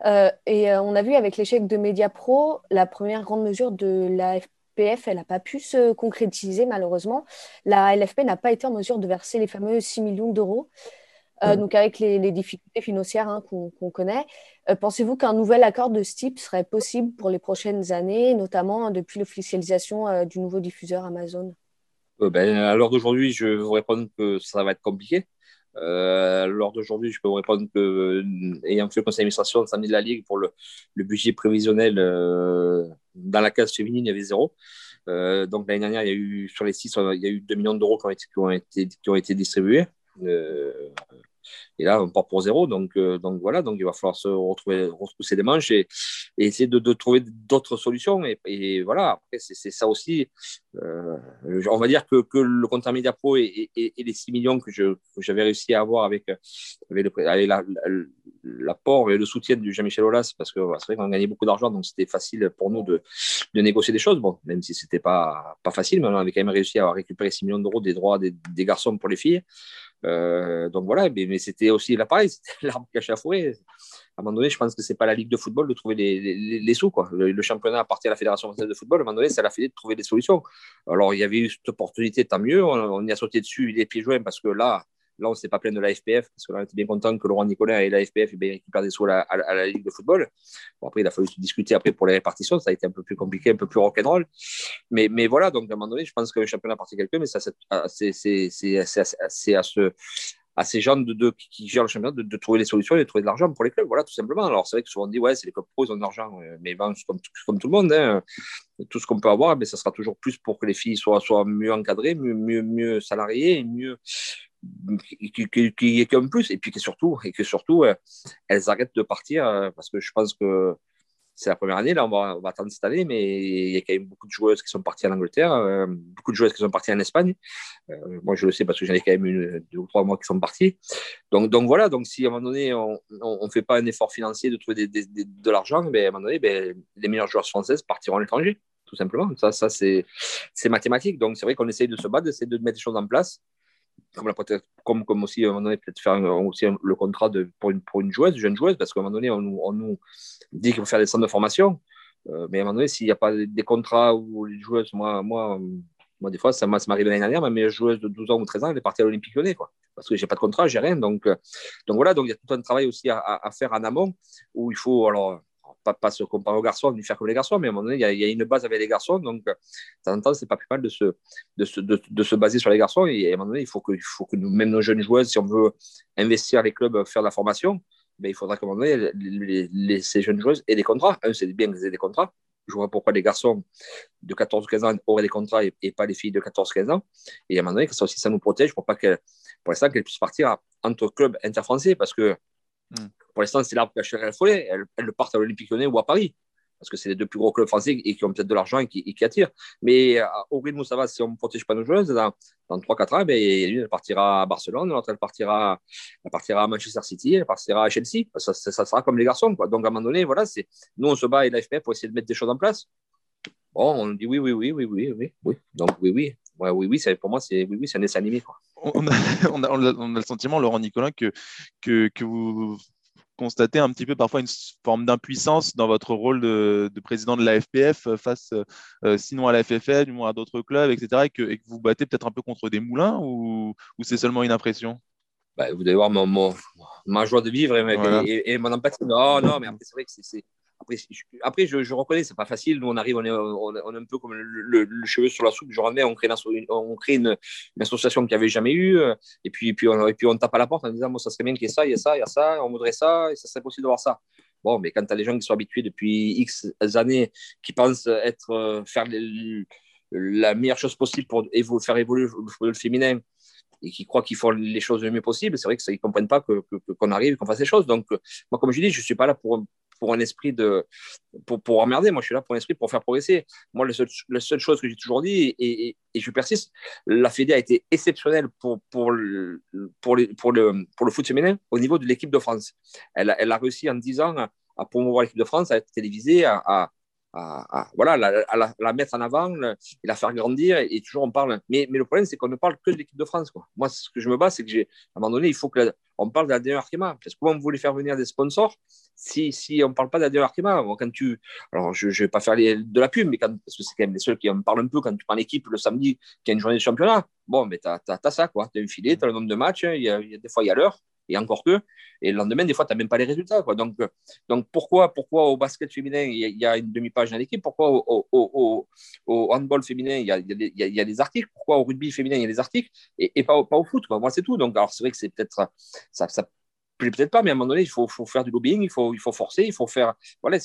Speaker 3: Euh, et on a vu avec l'échec de Mediapro, la première grande mesure de la FPF, elle n'a pas pu se concrétiser malheureusement. La LFP n'a pas été en mesure de verser les fameux 6 millions d'euros. Euh, donc avec les, difficultés financières hein, qu'on connaît. Euh, pensez-vous qu'un nouvel accord de ce type serait possible pour les prochaines années, notamment depuis l'officialisation euh, du nouveau diffuseur Amazon?
Speaker 4: Ben, À l'heure d'aujourd'hui, je vais vous répondre que ça va être compliqué. à l'heure d'aujourd'hui, je peux vous répondre que, ayant fait le conseil d'administration samedi de la Ligue pour le, budget prévisionnel dans la case féminine, il y avait zéro. donc l'année dernière, il y a eu, sur les six, il y a eu 2 millions d'euros qui, qui, qui ont été distribués. Et là, on part pour zéro. Donc, euh, donc voilà, donc il va falloir se retrouver, retrousser les manches et, essayer de, trouver d'autres solutions. Et, voilà, après, c'est ça aussi. Euh, on va dire que, le compte Media Pro et, les 6 millions que j'avais réussi à avoir avec, avec, l'apport et le soutien du Jean-Michel Aulas, parce que c'est vrai qu'on gagnait beaucoup d'argent, donc c'était facile pour nous de, négocier des choses. Bon, même si c'était pas, pas facile, mais on avait quand même réussi à récupérer 6 millions d'euros des droits des garçons pour les filles. Euh, donc voilà, mais, c'était aussi l'appareil, c'était l'arbre caché à fourrer. À un moment donné, je pense que c'est pas la Ligue de football de trouver les, les, sous. Quoi. Le, championnat appartient à la Fédération française de football. À un moment donné, c'est la Fédé de trouver des solutions. Alors, il y avait eu cette opportunité, tant mieux. On, on y a sauté dessus les pieds joints parce que là, Là, on s'est pas plaint de la FPF, parce qu'on était bien content que Laurent Nicolas et la FPF eh récupèrent des sous à la, Ligue de football. Bon, après, il a fallu discuter après pour les répartitions. Ça a été un peu plus compliqué, un peu plus rock'n'roll. Mais, mais voilà, donc à un moment donné, je pense que le championnat appartient à quelqu'un, mais c'est à à ces gens qui gèrent le championnat de, trouver des solutions et de trouver de l'argent pour les clubs. Voilà, tout simplement. Alors, c'est vrai que souvent on dit, ouais, c'est les clubs pro, ils ont de l'argent. Mais bon, comme, comme, tout le monde, hein, tout ce qu'on peut avoir, mais ça sera toujours plus pour que les filles soient, mieux encadrées, mieux salariées, mieux, qui, est comme plus et puis que surtout et que surtout euh, elles arrêtent de partir euh, parce que je pense que c'est la première année là on va, on va, attendre cette année mais il y a quand même beaucoup de joueuses qui sont parties en Angleterre euh, beaucoup de joueuses qui sont parties en Espagne. Moi je le sais parce que j'en ai quand même une deux ou trois mois qui sont partis donc donc voilà donc si à un moment donné on ne fait pas un effort financier de trouver de l'argent ben, à un moment donné ben, les meilleures joueuses françaises partiront à l'étranger tout simplement. Ça ça c'est mathématique. Donc c'est vrai qu'on essaye de se battre d'essayer de mettre des choses en place comme, la, comme, comme aussi à un moment donné peut-être faire aussi le contrat de, pour, une, pour une joueuse, une jeune joueuse, parce qu'à un moment donné, on, on nous dit qu'il faut faire des centres de formation. Euh, mais à un moment donné, s'il n'y a pas des contrats où les joueuses, moi, moi, moi des fois, ça m'arrive l'année dernière, ma meilleure joueuse de 12 ans ou 13 ans, elle est partie à l'Olympique lyonnais, quoi. Parce que j'ai pas de contrat, j'ai rien. Donc, euh, donc voilà, donc il y a tout un travail aussi à, à, faire en amont où il faut, alors, pas, se comparer aux garçons, ni faire comme les garçons, mais à un moment donné, il y a, une base avec les garçons. Donc, de temps en temps, c'est pas plus mal de se, de, se, de, se baser sur les garçons. Et à un moment donné, il faut que, il faut que nous, même nos jeunes joueuses, si on veut investir les clubs, faire de la formation, ben, il faudra qu'à un moment donné, les, les, ces jeunes joueuses aient des contrats. Un, c'est bien qu'ils aient des contrats. Je vois pourquoi les garçons de 14-15 ans auraient des contrats et, pas les filles de 14-15 ans. Et à un moment donné, ça aussi, ça nous protège pour pas qu'elles, pour l'instant, qu'elles puissent partir entre clubs interfrançais parce que Hmm. Pour l'instant, c'est l'arbre qui a forêt. Elles, elles partent à l'Olympique Lyonnais ou à Paris parce que c'est les deux plus gros clubs français et qui ont peut-être de l'argent et, qui, attirent. Mais euh, au rythme où ça va, si on ne protège pas nos joueuses, dans, dans 3-4 ans, ben, l'une partira à Barcelone, l'autre elle partira, elle partira à Manchester City, elle partira à Chelsea. Ça, sera comme les garçons. Quoi. Donc à un moment donné, voilà, nous on se bat et l'AFP pour essayer de mettre des choses en place. Bon, on dit oui, oui, oui, oui, oui, oui. Donc oui, oui. Ouais, oui, oui, pour moi, c'est oui, oui, un dessin animé. Quoi.
Speaker 2: On, a, on, a, on, a, le sentiment, Laurent Nicolas, que, que, que vous constater un petit peu parfois une forme d'impuissance dans votre rôle de, président de la FPF euh, face, euh, sinon à la FFL, du moins à d'autres clubs, etc., et que, et que vous battez peut-être un peu contre des moulins, ou, ou c'est seulement une impression?
Speaker 4: Bah, Vous devez voir mon, ma joie de vivre et, et, mon empathie. Non, non, mais c'est vrai que c'est après, je, après, je, je reconnais, c'est pas facile. Nous, on arrive, on est, on, est un peu comme le, cheveu sur la soupe. Je remets, on crée, une, on crée une, association qu'il n'y avait jamais eu. Et puis, et puis, on tape à la porte en disant, moi, ça serait bien qu'il y ait ça, il y a ça, il y a ça, on voudrait ça, et ça serait possible d'avoir ça. Bon, mais quand tu as des gens qui sont habitués depuis X années, qui pensent être, euh, faire la meilleure chose possible pour faire évoluer le féminin et qui croient qu'ils font les choses le mieux possible, c'est vrai qu'ils ne comprennent pas qu'on que, arrive, qu'on fasse les choses. Donc, moi, comme je dis, je ne suis pas là pour, pour un esprit de. Pour, pour emmerder, moi, je suis là pour un esprit pour faire progresser. Moi, la seule, la seule chose que j'ai toujours dit, et, et, je persiste, la Fédé a été exceptionnelle pour, pour, le, pour, le, pour le foot féminin au niveau de l'équipe de France. Elle, elle a réussi en 10 ans à, promouvoir l'équipe de France, à être télévisée, à à, voilà, la, la, mettre en avant et la faire grandir. Et, toujours on parle. Mais, mais le problème, c'est qu'on ne parle que de l'équipe de France. Quoi. Moi, ce que je me bats, c'est que un moment donné, il faut que on parle de la dernière Arkema. Parce que comment vous voulez faire venir des sponsors si, si on ne parle pas de la dernière Arkema quand tu, Alors, je ne vais pas faire de la pub, mais quand, parce que c'est quand même les seuls qui en parlent un peu quand tu prends l'équipe le samedi, qui a une journée de championnat. Bon, mais tu as, ça. Tu as un filet, tu as le nombre de matchs, il y a, des fois, il y a l'heure et encore que. Et le lendemain, des fois, tu n'as même pas les résultats. Donc, donc pourquoi, pourquoi au basket féminin, il y, a une demi-page dans l'équipe Pourquoi au, handball féminin, il y, a, des articles Pourquoi au rugby féminin, il y a des articles Et, pas, au foot. Moi, c'est tout. Donc, alors, c'est vrai que c'est peut-être. Ça, ça peut-être pas, mais à un moment donné, il faut, faire du lobbying, il faut, forcer, il faut faire. Voilà,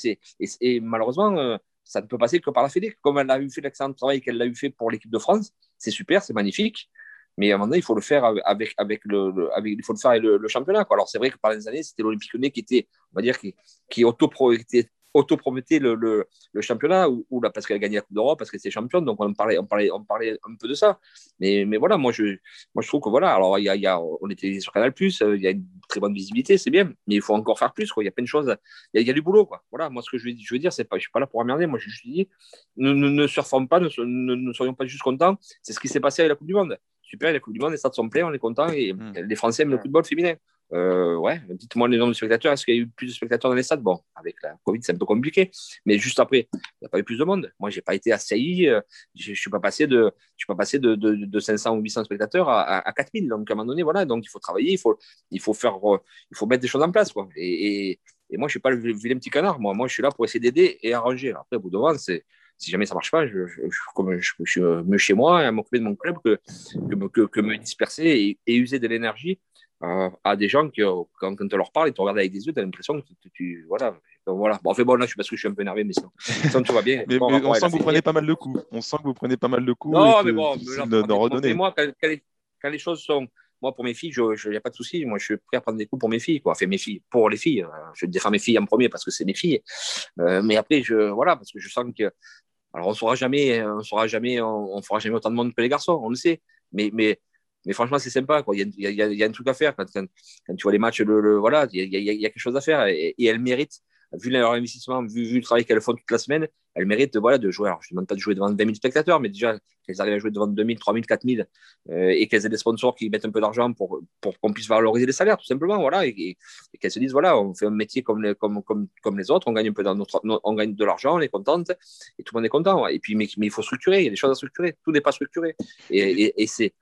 Speaker 4: et, malheureusement, euh, ça ne peut passer que par la Fédé. Comme elle a eu fait l'excellent travail qu'elle a eu fait pour l'équipe de France, c'est super, c'est magnifique. Mais à un moment donné, il faut le faire avec, avec, le, il faut le faire avec le, championnat. Quoi. Alors, c'est vrai que par les années, c'était l'Olympique Lyonnais qui était, on va dire, qui, qui autopromettait le, le, le, championnat ou, ou là, parce qu'elle a gagné la Coupe d'Europe, parce qu'elle était championne. Donc, on parlait, on, parlait, on parlait un peu de ça. Mais, mais voilà, moi je, moi, je trouve que voilà, alors, il y a, y a, on était sur Canal, euh, il y a une très bonne visibilité, c'est bien, mais il faut encore faire plus. Quoi. Il y a plein de choses, il y a, du boulot. Quoi. Voilà, moi, ce que je veux, je veux dire, c'est pas, je suis pas là pour emmerder. Moi, je, je dis, ne, ne, ne surfons pas, ne, ne, soyons pas juste contents. C'est ce qui s'est passé avec la Coupe du Monde super, la Coupe du Monde, les stades sont pleins, on est content et hmm. les Français aiment le football féminin. Euh, ouais, dites-moi les nombres de spectateurs. Est-ce qu'il y a eu plus de spectateurs dans les stades? Bon, avec la Covid, c'est un peu compliqué, mais juste après, il n'y a pas eu plus de monde. Moi, je n'ai pas été assailli, euh, je ne suis pas passé, de, je suis pas passé de, de, de, 500 ou 800 spectateurs à, à, 4000. Donc, à un moment donné, voilà, donc il faut travailler, il faut, il faut, faire, euh, il faut mettre des choses en place. Quoi. Et, et, et moi, je ne suis pas le vilain petit canard. Moi, moi, je suis là pour essayer d'aider et arranger. Après, au bout de moment, c'est si jamais ça marche pas, je, je, comme je, suis mieux chez moi à m'occuper de mon club que, que, que, me disperser et, user de l'énergie euh, à des gens qui, quand, quand on leur parle, ils te regardent avec des yeux, tu as l'impression que tu, tu, voilà. voilà. Bon, fait, bon, là, je suis parce que je suis un peu énervé, mais sinon, sinon tout va bien.
Speaker 2: mais, on sent que vous prenez pas mal de coups. On sent que vous prenez pas mal de coups. Non, mais bon, d'en redonner.
Speaker 4: Moi, quand, quand, les, choses sont moi, pour mes filles, il n'y a pas de souci. Moi, je suis prêt à prendre des coups pour mes filles. Quoi. Enfin, mes filles, pour les filles. Je défends mes filles en premier parce que c'est mes filles. Euh, mais après, je, voilà, parce que je sens que alors, on saura jamais, on saura jamais, on, fera jamais autant de monde que les garçons, on le sait. Mais, mais, mais franchement, c'est sympa. Quoi. Il, y a, il, y a, il y a un truc à faire. Quand, quand, tu vois les matchs, le, voilà, il y, a, il y, a, quelque chose à faire. Et, et elles méritent vu leur investissement, vu, vu le travail qu'elles font toute la semaine, elles méritent de, voilà, de jouer. Alors, je ne demande pas de jouer devant 20 000 spectateurs, mais déjà qu'elles arrivent à jouer devant 2 000, 3 000, 4 000 et qu'elles aient des sponsors qui mettent un peu d'argent pour, qu'on puisse valoriser les salaires, tout simplement. Voilà, et, qu'elles se disent voilà, on fait un métier comme les, autres, on gagne un peu dans on gagne de l'argent, on est contente et tout le monde est content. Et puis, mais, il faut structurer, il y a des choses à structurer, tout n'est pas structuré. et c'est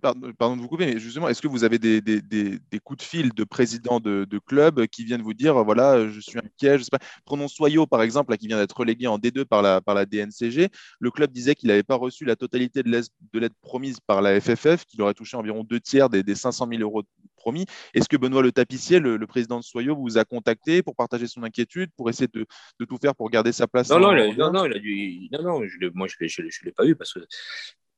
Speaker 2: pardon, de vous couper, mais justement, est-ce que vous avez des, des, des, coups de fil de présidents de, de clubs qui viennent vous dire, voilà, je suis inquiet, je sais pas. Prenons Soyo, par exemple, là, qui vient d'être relégué en D2 par la, par la DNCG. Le club disait qu'il n'avait pas reçu la totalité de l'aide promise par la FFF, qu'il aurait touché environ deux tiers des, des 500 000 euros promis. Est-ce que Benoît Le Tapissier, le, président de Soyo, vous a contacté pour partager son inquiétude, pour essayer de, de tout faire pour garder sa place
Speaker 4: Non, non, non, non, il a dû... non, non, je, moi je ne l'ai pas eu parce que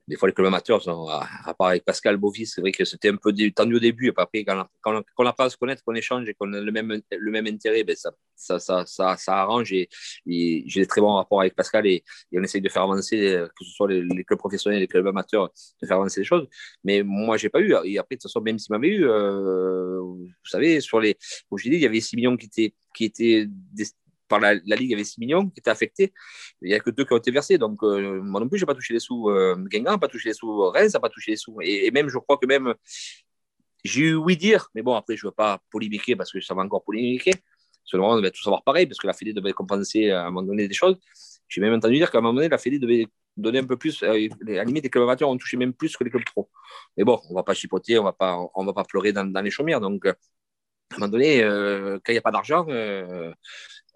Speaker 4: des fois les clubs amateurs, à, part avec Pascal Bovis, c'est vrai que c'était un peu tendu au début. Et après, quand, quand, quand on apprend à se connaître, qu'on échange et qu'on a le même, le même intérêt, ben ça, ça, ça, ça, arrange. Et, j'ai des très bons rapports avec Pascal et, on essaye de faire avancer, que ce soit les, clubs professionnels, les clubs amateurs, de faire avancer les choses. Mais moi, j'ai pas eu. Et après, de toute façon, même s'il m'avait eu, euh, vous savez, sur les. Comme je dit, il y avait 6 millions qui étaient, qui étaient par la, Ligue, il y avait 6 millions qui étaient affectés. Il n'y a que deux qui ont été versés. Donc, euh, moi non plus, je n'ai pas touché les sous. Euh, Guingamp pas touché les sous. Rennes n'a pas touché les sous. Et, même, je crois que même, j'ai eu oui dire, mais bon, après, je ne veux pas polémiquer parce que ça va encore polémiquer. Seulement, on devait tout savoir pareil parce que la Fédé devait compenser à un moment donné des choses. J'ai même entendu dire qu'à un moment donné, la Fédé devait donner un peu plus. Euh, à la limite, les clubs amateurs ont touché même plus que les clubs pro. Mais bon, on ne va pas chipoter, on ne va pas pleurer dans, dans les chaumières. Donc, à un moment donné, quand il n'y a pas d'argent,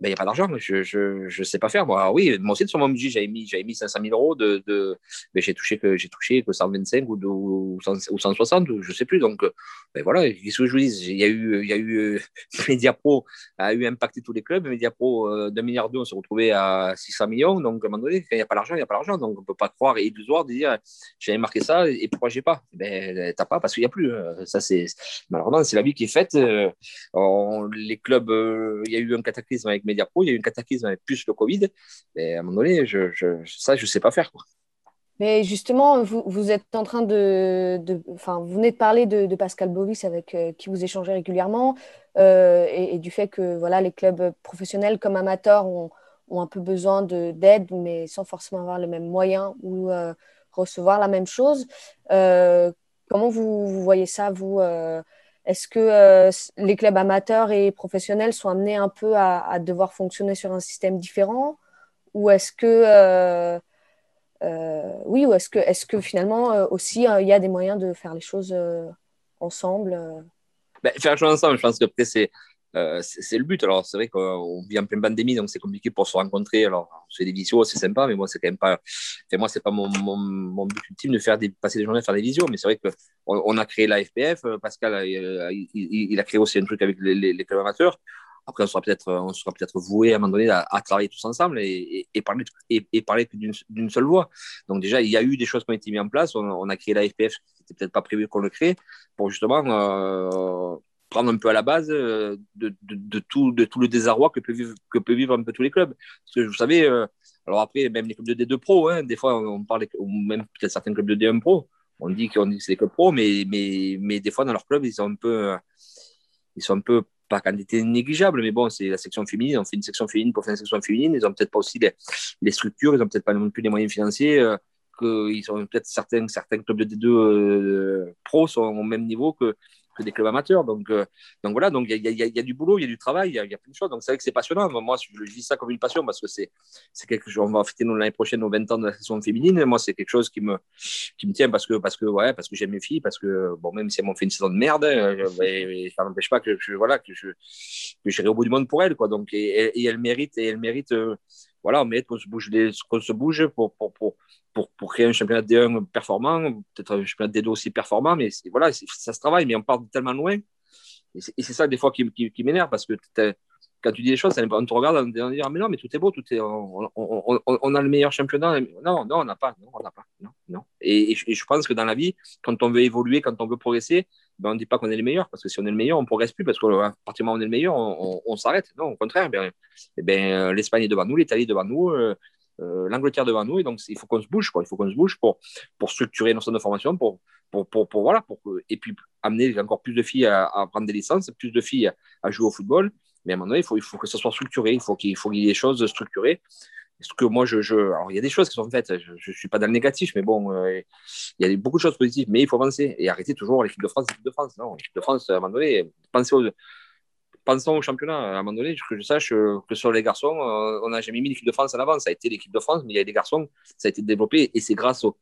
Speaker 4: ben, il n'y a pas d'argent, je ne sais pas faire. Moi, oui, moi aussi, sur mon budget, j'avais mis, mis 500 000 euros, de, de ben, j'ai touché, touché que 125 ou, de, ou, 160, ou je ne sais plus. Donc, ben, voilà, qu'est-ce que je vous dis Il y a eu, y a eu Mediapro a eu impacté tous les clubs. Mediapro, euh, d'un milliard d'euros, on s'est retrouvé à 600 millions. Donc, à un moment donné, il n'y a pas d'argent, il n'y a pas d'argent. Donc, on ne peut pas croire et illusoire de dire j'avais marqué ça et pourquoi j'ai pas? Ben, t'as pas parce qu'il n'y a plus. Euh, ça, malheureusement, c'est la vie qui est faite. Euh, les clubs, il y a eu un cataclysme avec Il y a eu un cataclysme avec plus le Covid. Et à un moment donné, ça, je ne sais pas faire. Quoi.
Speaker 3: Mais justement, vous, êtes en train de, Enfin, vous venez de parler de, Pascal Bovis avec euh, qui vous échangez régulièrement euh, et, du fait que voilà, les clubs professionnels comme amateurs ont, ont un peu besoin d'aide, mais sans forcément avoir les mêmes moyens ou euh, recevoir la même chose. comment vous, vous, voyez ça, vous est-ce que euh, les clubs amateurs et professionnels sont amenés un peu à, devoir fonctionner sur un système différent? Ou est-ce que, euh, euh, oui, ou est-ce que, est que finalement aussi il y a des moyens de faire les choses ensemble
Speaker 4: ben, Faire les choses ensemble, je pense que c'est euh, c'est le but. Alors, c'est vrai qu'on vit en pleine pandémie, donc c'est compliqué pour se rencontrer. Alors, on fait des visios, c'est sympa, mais moi, c'est quand même pas. Enfin, moi, c'est pas mon, but ultime de faire passer des journées à faire des visios, mais c'est vrai qu'on on a créé la FPF. Euh, Pascal, euh, il, a créé aussi un truc avec les, les. Après, on sera peut-être on sera peut-être voué à un moment donné à, travailler tous ensemble et, et, parler et, et parler d'une seule voix. Donc déjà, il y a eu des choses qui ont été mises en place. On, on a créé la FPF, c'était peut-être pas prévu qu'on le crée, pour justement euh, prendre un peu à la base euh, de, tout, le désarroi que peut vivre, que peut vivre un peu tous les clubs. Parce que vous savez, euh, alors après, même les clubs de D2 Pro, hein, des fois, on parle, ou même peut-être certains clubs de D1 Pro, on dit qu'on dit que c'est des clubs pro, mais, mais, mais des fois, dans leur club, ils sont un peu, ils sont un peu pas quantité négligeable, mais bon, c'est la section féminine. On fait une section féminine pour faire une section féminine. Ils n'ont peut-être pas aussi les, structures, ils n'ont peut-être pas non plus les moyens financiers. Euh, qu'ils sont peut-être certains, certains clubs de D2 euh, pro sont au même niveau que, des clubs amateurs. Donc, euh, donc voilà, donc il y, a du boulot, il y a du travail, il y, a plein de choses. Donc c'est vrai que c'est passionnant. Moi, je, je vis ça comme une passion parce que c'est quelque chose. On va fêter l'année prochaine nos 20 ans de la saison féminine. Moi, c'est quelque chose qui me, qui me tient parce que, parce que, ouais, parce que j'aime mes filles, parce que, bon, même si elles m'ont fait une saison de merde, euh, ça n'empêche pas que je, voilà, que je, que j'irai au bout du monde pour elles, quoi. Donc, et, et, elles méritent, et elles méritent, euh, voilà, mérite qu'on se bouge, qu'on se bouge pour, pour, pour pour, pour, créer un championnat D1 performant, peut-être un championnat D2 aussi performant, mais voilà, ça se travaille, mais on part tellement loin. Et c'est ça, des fois, qui, qui, qui m'énerve, parce que quand tu dis les choses, on te regarde en disant ah, mais non, mais tout est beau, tout est, on, a le meilleur championnat. Non, non, on n'a pas, non, on n'a pas, non, non. Et, je pense que dans la vie, quand on veut évoluer, quand on veut progresser, ben, on ne dit pas qu'on est le meilleur, parce que si on est le meilleur, on ne progresse plus, parce qu'à partir du moment où on est le meilleur, on, s'arrête. Non, au contraire, ben, eh ben, l'Espagne est devant nous, l'Italie est devant nous, euh, euh, l'Angleterre devant nous. Et donc, il faut qu'on se bouge, quoi. Il faut qu'on se bouge pour, structurer nos centres de formation, pour, voilà, pour, et puis amener encore plus de filles à, prendre des licences, plus de filles à, jouer au football. Mais à un moment donné, il faut, que ça soit structuré, il faut qu'il y ait des choses structurées. ce que moi, je, Alors, il y a des choses qui sont faites, je ne suis pas dans le négatif, mais bon, euh, il y a beaucoup de choses positives, mais il faut avancer et arrêter toujours l'équipe de France, l'équipe de France. Non, l'équipe de France, à un moment donné, pensez pensons au championnat. À un moment donné, que je sache que sur les garçons, euh, on n'a jamais mis l'équipe de France en avant. Ça a été l'équipe de France, mais il y a des garçons, ça a été développé et c'est grâce au.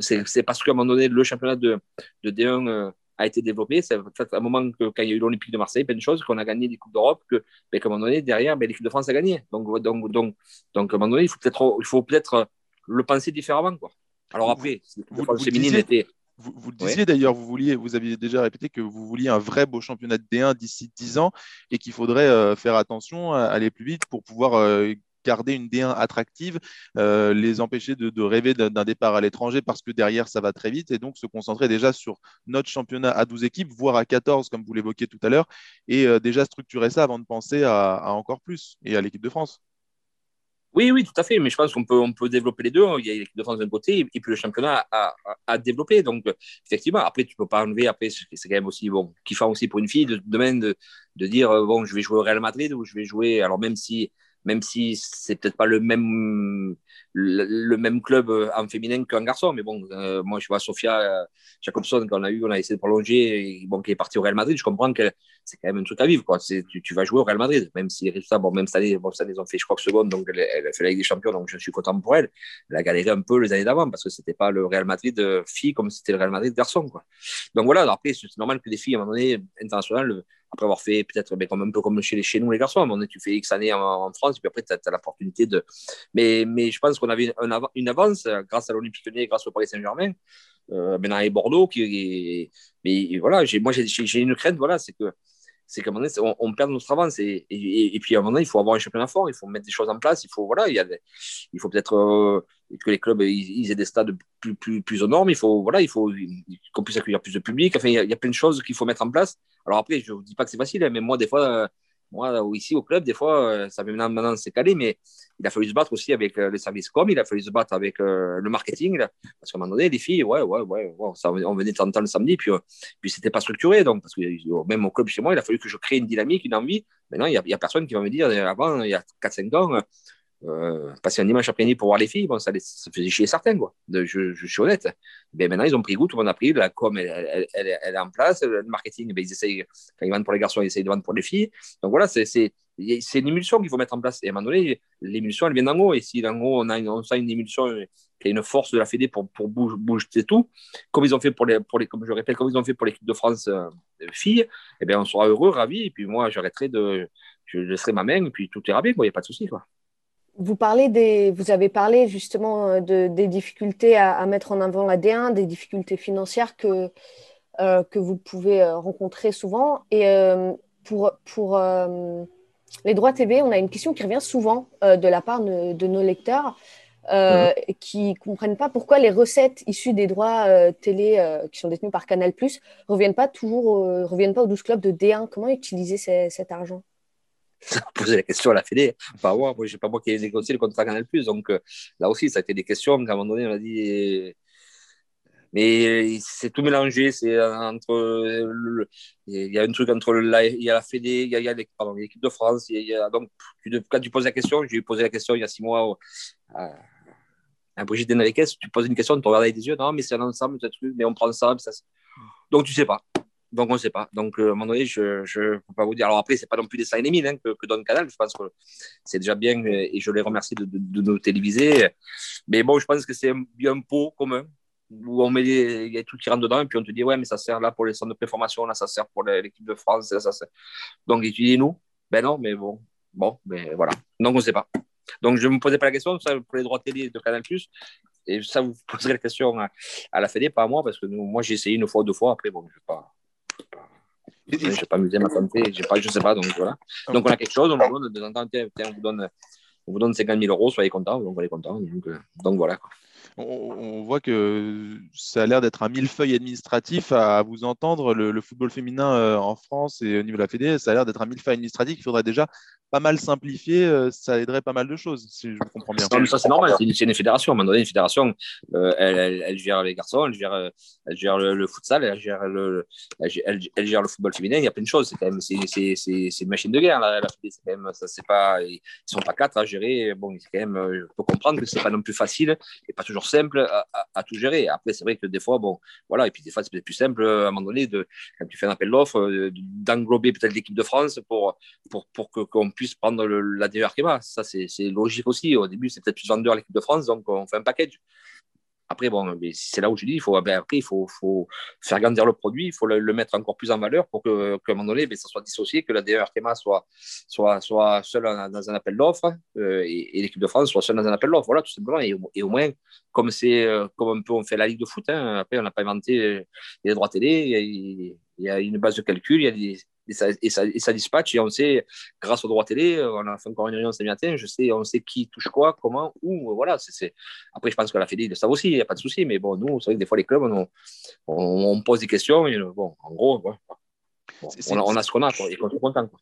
Speaker 4: c'est parce qu'à un moment donné, le championnat de, de D1 euh, a été développé. C'est à un moment que, quand il y a eu l'Olympique de Marseille, plein de choses, qu'on a gagné des Coupes d'Europe, que, ben, qu'à un moment donné, derrière, ben, l'équipe de France a gagné. Donc, donc, donc, donc, à un moment donné, il faut peut-être, il faut peut-être le penser différemment. Quoi. Alors après, l'équipe de France féminine était
Speaker 2: vous, le disiez d'ailleurs, vous vouliez, vous aviez déjà répété que vous vouliez un vrai beau championnat de D1 d'ici 10 ans et qu'il faudrait euh, faire attention à aller plus vite pour pouvoir euh, garder une D1 attractive, euh, les empêcher de, rêver d'un départ à l'étranger parce que derrière ça va très vite et donc se concentrer déjà sur notre championnat à 12 équipes, voire à 14 comme vous l'évoquiez tout à l'heure, et déjà structurer ça avant de penser à encore plus et à l'équipe de France.
Speaker 4: Oui, oui, tout à fait. Mais je pense qu'on peut, on peut développer les deux. Il y a l'équipe de France d'un côté et puis le championnat à, à, développer. Donc, effectivement, après, tu ne peux pas enlever. Après, c'est quand même aussi bon, kiffant aussi pour une fille de, demain de, de dire euh, bon, je vais jouer au Real Madrid ou je vais jouer. Alors, même si même si c'est peut-être pas le même le, même club en féminin qu'un garçon. Mais bon, moi, je vois Sofia Jacobson, qu'on a eu, on a essayé de prolonger, et, bon, qui est parti au Real Madrid. Je comprends que c'est quand même un truc à vivre. Quoi. Tu, vas jouer au Real Madrid, même si les résultats, bon, même cette année, bon, cette année, ils ont fait, je crois, que seconde, donc elle, a fait la Ligue des Champions, donc je suis content pour elle. Elle a galéré un peu les années d'avant parce que c'était pas le Real Madrid fille comme c'était le Real Madrid garçon. Quoi. Donc voilà, après, c'est normal que des filles, à un moment donné, internationales, après avoir fait peut-être mais comme un peu comme chez, chez nous les garçons, un moment donné, tu fais X années en, France, puis après, tu as, l'opportunité de. Mais, mais je pense qu'on avait une avance grâce à l'Olympique Lyonnais, grâce au Paris Saint-Germain, euh, maintenant et Bordeaux. Qui, mais voilà, moi, j'ai une crainte, voilà, c'est que c'est qu'à un moment donné, on, perd notre avance. Et, puis à un moment donné, il faut avoir un championnat fort, il faut mettre des choses en place, il faut, voilà, il, faut peut-être euh, que les clubs ils, aient des stades plus, plus, plus aux normes, il faut, voilà, il faut qu'on puisse accueillir plus de public. Enfin, il y a, plein de choses qu'il faut mettre en place. Alors après, je ne dis pas que c'est facile, hein, mais moi, des fois, moi, ici au club, des fois, euh, ça maintenant, maintenant c'est calé, mais il a fallu se battre aussi avec euh, les services com, il a fallu se battre avec euh, le marketing, parce qu'à un moment donné, les filles, ouais, ouais, ouais, on venait de temps le samedi, puis, puis c'était pas structuré, donc, parce que même au club chez moi, il a fallu que je crée une dynamique, une envie. Maintenant, il n'y a, personne qui va me dire, avant, il y a 4-5 ans, euh, passer un dimanche après-midi pour voir les filles, bon, ça, faisait chier certains, quoi. Je, suis honnête. Mais maintenant, ils ont pris goût, tout le monde a pris. La com, elle, est en place. Le marketing, ben, ils essayent, quand ils vendent pour les garçons, ils essayent de vendre pour les filles. Donc voilà, c'est une émulsion qu'il faut mettre en place. Et à un moment donné, l'émulsion, elle vient d'en haut. Et si d'en haut, on a une, on une émulsion qui a une force de la Fédé pour, pour bouger, bouger tout, comme ils ont fait pour les, pour les, comme je répète, comme ils ont fait pour l'équipe de France euh, filles, eh bien, on sera heureux, ravis. Et puis moi, j'arrêterai de, je laisserai ma main, et puis tout ira bien, il n'y a pas de souci.
Speaker 3: Vous, des, vous avez parlé justement euh, de, des difficultés à, mettre en avant la D1, des difficultés financières que, euh, que vous pouvez euh, rencontrer souvent. Et pour, pour les droits TV, on a une question qui revient souvent de la part de, nos lecteurs mhm. qui ne comprennent pas pourquoi les recettes issues des droits télé qui sont détenus par Canal ne reviennent pas toujours reviennent pas aux 12 clubs de D1. Comment utiliser cet argent?
Speaker 4: Poser la question à la Fédé, pas moi, moi, j'ai pas moi qui ai négocié le contrat Canal+. Donc euh, là aussi, ça a été des questions qu'à un moment donné, on a dit. Mais c'est tout mélangé, c'est entre. il y a un truc entre la, il y a la Fédé, il y a, l'équipe de France. Donc, quand tu poses la question, j'ai posé la question il y a six mois à, à Brigitte Enriquez, tu poses une question, tu regardes avec des yeux, non, mais c'est un ensemble, mais on prend ça, ça. Donc tu sais pas. Donc, on ne sait pas. Donc, euh, à un moment donné, je ne peux pas vous dire. Alors, après, ce n'est pas non plus des 5 hein, que, que, donne canal. Je pense que c'est déjà bien et je les remercie de, de, nous téléviser. Mais bon, je pense que c'est un, un pot commun où on met il y a tout qui rentre dedans et puis on te dit, ouais, mais ça sert là pour les centres de préformation, là, ça sert pour l'équipe de France. Là, ça sert. Donc, étudiez-nous. Ben non, mais bon, bon, mais voilà. Donc, on ne sait pas. Donc, je ne me posais pas la question ça, pour les droits télé de Canal+. Et ça, vous poserez la question à, la Fédé, pas à moi, parce que moi, j'ai essayé une fois, deux fois. Après, bon, je ne vais pas je ne vais pas amuser ma santé, je ne sais pas, donc voilà. Donc on a quelque chose, on donne de temps en temps, on vous donne, on vous donne 50 000 euros, soyez contents, donc on est contents. Donc, euh, donc voilà.
Speaker 2: On, voit que ça a l'air d'être un millefeuille administratif à vous entendre. Le, football féminin euh, en France et au niveau de la Fédé, ça a l'air d'être un millefeuille administratif. Il faudrait déjà pas mal simplifier. Euh, ça aiderait pas mal de choses, si je comprends bien.
Speaker 4: ça, c'est normal. C'est une, fédération. À un moment donné, une fédération, euh, elle, gère les garçons, elle gère, elle gère le, futsal, elle gère le, elle, gère le football féminin. Il y a plein de choses. C'est quand même c'est, une machine de guerre. La, quand même, ça, pas, ils sont pas quatre à gérer. Bon, c'est quand même, je peux comprendre que c'est pas non plus facile et pas toujours simple à, tout gérer. Après, c'est vrai que des fois, bon, voilà, et puis des fois, c'est peut-être plus simple à un moment donné, de, quand tu fais un appel d'offres, euh, d'englober peut-être l'équipe de France pour, pour, pour qu'on puisse prendre le, la DER Ça, c'est logique aussi. Au début, c'est peut-être plus vendeur l'équipe de France, donc on fait un package. Après, bon, c'est là où je dis, il faut, ben, après, il faut, faire grandir le produit, il faut le, mettre encore plus en valeur pour qu'à un moment donné, ben, ça soit dissocié, que la DER soit, soit, soit seule dans un appel d'offres euh, et, l'équipe de France soit seule dans un appel d'offres. Voilà, tout simplement. Et, au moins, comme c'est euh, comme un peu on fait la Ligue de foot, hein, après, on n'a pas inventé les droits télé, il y, a, une base de calcul, il y a des, et ça, et, ça, et ça, dispatche et on sait, grâce aux droits télé, euh, on a fait encore une réunion ce matin, je sais, on sait qui touche quoi, comment, où, euh, voilà. c'est Après, je pense que la Fédé le savent aussi, il n'y a pas de souci, mais bon, nous, c'est vrai que des fois, les clubs, on, on, pose des questions, et, bon, en gros, on, a, on, a, ce qu'on a, quoi, et on est content. Quoi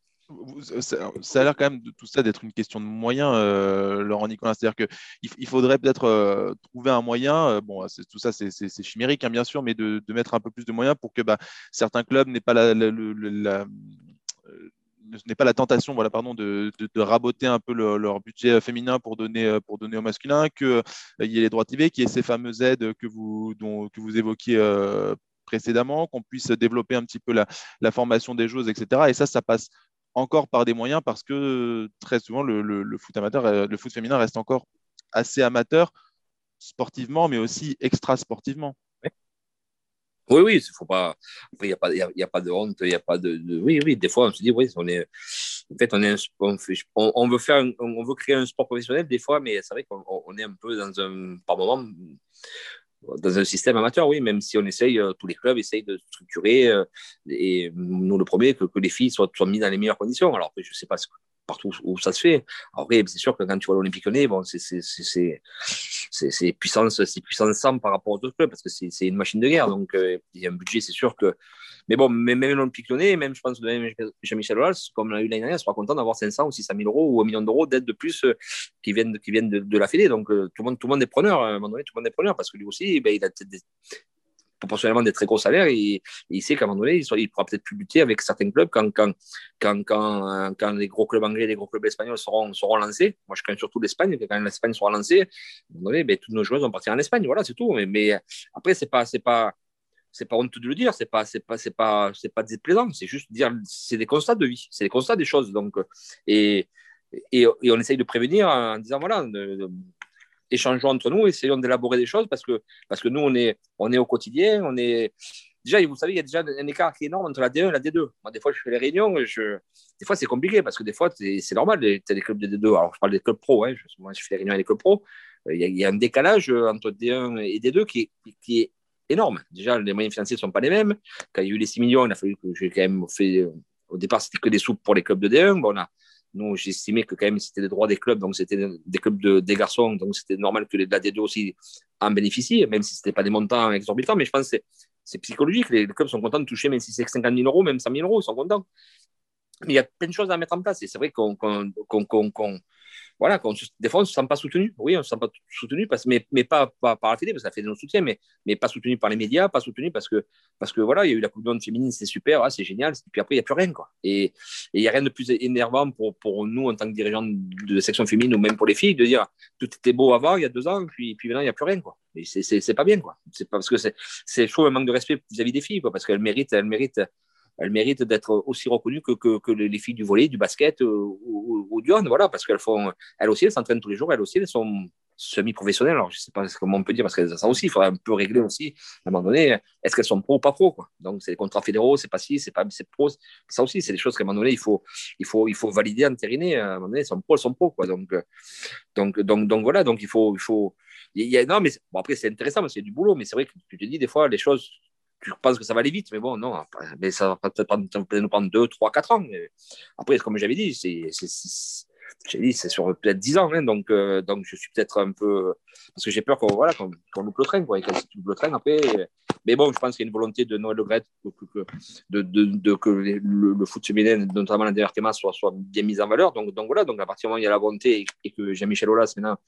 Speaker 2: ça, a l'air quand même de tout ça d'être une question de moyens, euh, Laurent Nicolas. C'est-à-dire qu'il il faudrait peut-être euh, trouver un moyen, euh, bon, tout ça c'est chimérique hein, bien sûr, mais de, mettre un peu plus de moyens pour que bah, certains clubs n'aient pas la, pas la tentation voilà, pardon, de, de, raboter un peu leur budget féminin pour donner, pour donner au masculin, qu'il y ait les droits TV, qu'il y ait ces fameuses aides que vous, que vous évoquiez précédemment, qu'on puisse développer un petit peu la, la, formation des joueuses, etc. Et ça, ça passe encore par des moyens parce que très souvent, le, foot amateur, le foot féminin reste encore assez amateur sportivement, mais aussi extra-sportivement.
Speaker 4: Oui, oui, il faut pas. il n'y a, pas, de honte, il n'y a pas de, Oui, oui, des fois, on se dit, oui, on est. En fait, on, est on, veut faire on veut créer un sport professionnel des fois, mais c'est vrai qu'on est un peu dans un. Par moment, dans un système amateur, oui, même si on essaye, euh, tous les clubs essayent de structurer, euh, et nous le premier, que, que les filles soient, soient mises dans les meilleures conditions. Alors, je ne sais pas partout où ça se fait. Après, c'est sûr que quand tu vois l'Olympique Lyonnais, bon, c'est puissance, puissance 100 par rapport aux autres clubs parce que c'est une machine de guerre. Donc, euh, il y a un budget, c'est sûr que. Mais bon, même l'Olympique Lyonnais, même je pense que Jean-Michel Aulas, comme l'a eu l'année dernière, sera content d'avoir 500 ou 600 000 euros ou un million d'euros d'aide de plus euh, qui viennent, qui viennent de, la Fédé. Donc, euh, tout, le monde, tout le monde est preneur. À un moment donné, tout le monde est preneur parce que lui aussi, ben, il a des, proportionnellement des très gros salaires et, il sait qu'à un moment donné, il, pourra peut-être plus lutter avec certains clubs quand, quand, quand, quand, quand les gros clubs anglais, les gros clubs espagnols seront, seront lancés. Moi, je crains surtout l'Espagne, quand l'Espagne sera lancée, à un moment donné, ben, toutes nos joueurs vont partir en Espagne. Voilà, c'est tout. Mais, mais après, c'est pas, c'est pas, c'est pas honte de le dire, c'est pas, c'est pas, c'est pas, c'est pas déplaisant, c'est juste dire, c'est des constats de vie, c'est des constats des choses. Donc, et, et, et, on essaye de prévenir en disant, voilà, échangeons entre nous, essayons d'élaborer des choses parce que, parce que nous, on est, on est au quotidien, on est. Déjà, vous savez, il y a déjà un écart qui est énorme entre la D1 et la D2. Moi, des fois, je fais les réunions, je... des fois, c'est compliqué parce que des fois, c'est normal, tu as des clubs de D2. Alors, je parle des clubs pro, hein. moi, je fais les réunions avec les clubs pro. Euh, il y, a, un décalage entre D1 et D2 qui, qui est énorme. Déjà, les moyens financiers ne sont pas les mêmes. Quand il y a eu les 6 millions, il a fallu que j'ai quand même fait. Au départ, c'était que des sous pour les clubs de D1. Bon, on a, nous, j'estimais que quand même c'était des droits des clubs, donc c'était des clubs de, des garçons, donc c'était normal que les la D2 aussi en bénéficient, même si ce n'était pas des montants exorbitants. Mais je pense que c'est psychologique. Les, clubs sont contents de toucher, même si c'est 50 000 euros, même 100 000 euros, ils sont contents. Mais il y a plein de choses à mettre en place. Et c'est vrai qu'on voilà, des fois, on ne se sent pas soutenu. Oui, on ne se sent pas soutenu, mais, mais pas, par la Fédé, parce que la Fédé nous soutient, mais, mais pas soutenu par les médias, pas soutenu parce que, parce que voilà, il y a eu la Coupe du Monde féminine, c'est super, ah, c'est génial, et puis après, il n'y a plus rien. Quoi. Et il n'y a rien de plus énervant pour, pour nous, en tant que dirigeants de section féminine, ou même pour les filles, de dire tout était beau avant, il y a deux ans, puis, puis maintenant, il n'y a plus rien. Quoi. Et c'est pas bien. Quoi. Pas parce que c'est chaud un manque de respect vis-à-vis des filles, quoi, parce qu'elles méritent, elles méritent elles méritent d'être aussi reconnues que, que, les filles du volet, du basket euh, ou, du hand, voilà, parce qu'elles font, elles aussi, elles s'entraînent tous les jours, elles aussi, elles sont semi-professionnelles. Alors, je ne sais pas comment on peut dire, parce que ça aussi, il faudrait un peu régler aussi, à un moment donné, est-ce qu'elles sont pro ou pas pro, quoi. Donc, c'est les contrats fédéraux, c'est pas si, c'est pas, c'est pro. Ça aussi, c'est des choses qu'à un moment donné, il faut, il faut, il faut valider, entériner. À un moment donné, elles sont pro, elles sont pro, quoi. Donc, donc, donc, donc, voilà, donc il faut, il faut, il y a, non, mais bon, après, c'est intéressant, parce qu'il a du boulot, mais c'est vrai que tu te dis, des fois, les choses tu penses que ça va aller vite, mais bon, non, mais ça va peut-être nous prendre 2, 3, 4 ans. Après, comme j'avais dit, c'est sur peut-être 10 ans, hein, donc, euh, donc je suis peut-être un peu. Parce que j'ai peur qu'on voilà, qu loupe le train, quoi, et le train après. Mais bon, je pense qu'il y a une volonté de Noël Le Gret de, de, de, que le, foot féminin, notamment la DRTMA, soit, soit bien mis en valeur. Donc, donc voilà, donc à partir du moment où il y a la volonté et, que Jean-Michel Aulas maintenant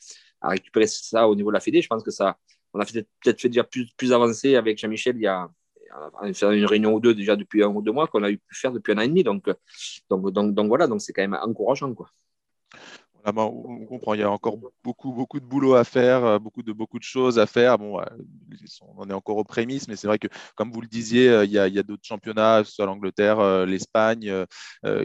Speaker 4: a récupéré ça au niveau de la Fédé, je pense que ça. On a peut-être fait déjà plus, plus avancé avec Jean-Michel il y a, une réunion ou deux déjà depuis un ou deux mois qu'on a eu pu faire depuis un an et demi. Donc, donc, donc, donc voilà, donc c'est quand même encourageant. Quoi.
Speaker 2: on comprend, il y a encore beaucoup, beaucoup de boulot à faire, euh, beaucoup de, beaucoup de choses à faire. Bon, on est encore aux prémices, mais c'est vrai que, comme vous le disiez, euh, il y a, a d'autres championnats, soit l'Angleterre, euh, l'Espagne,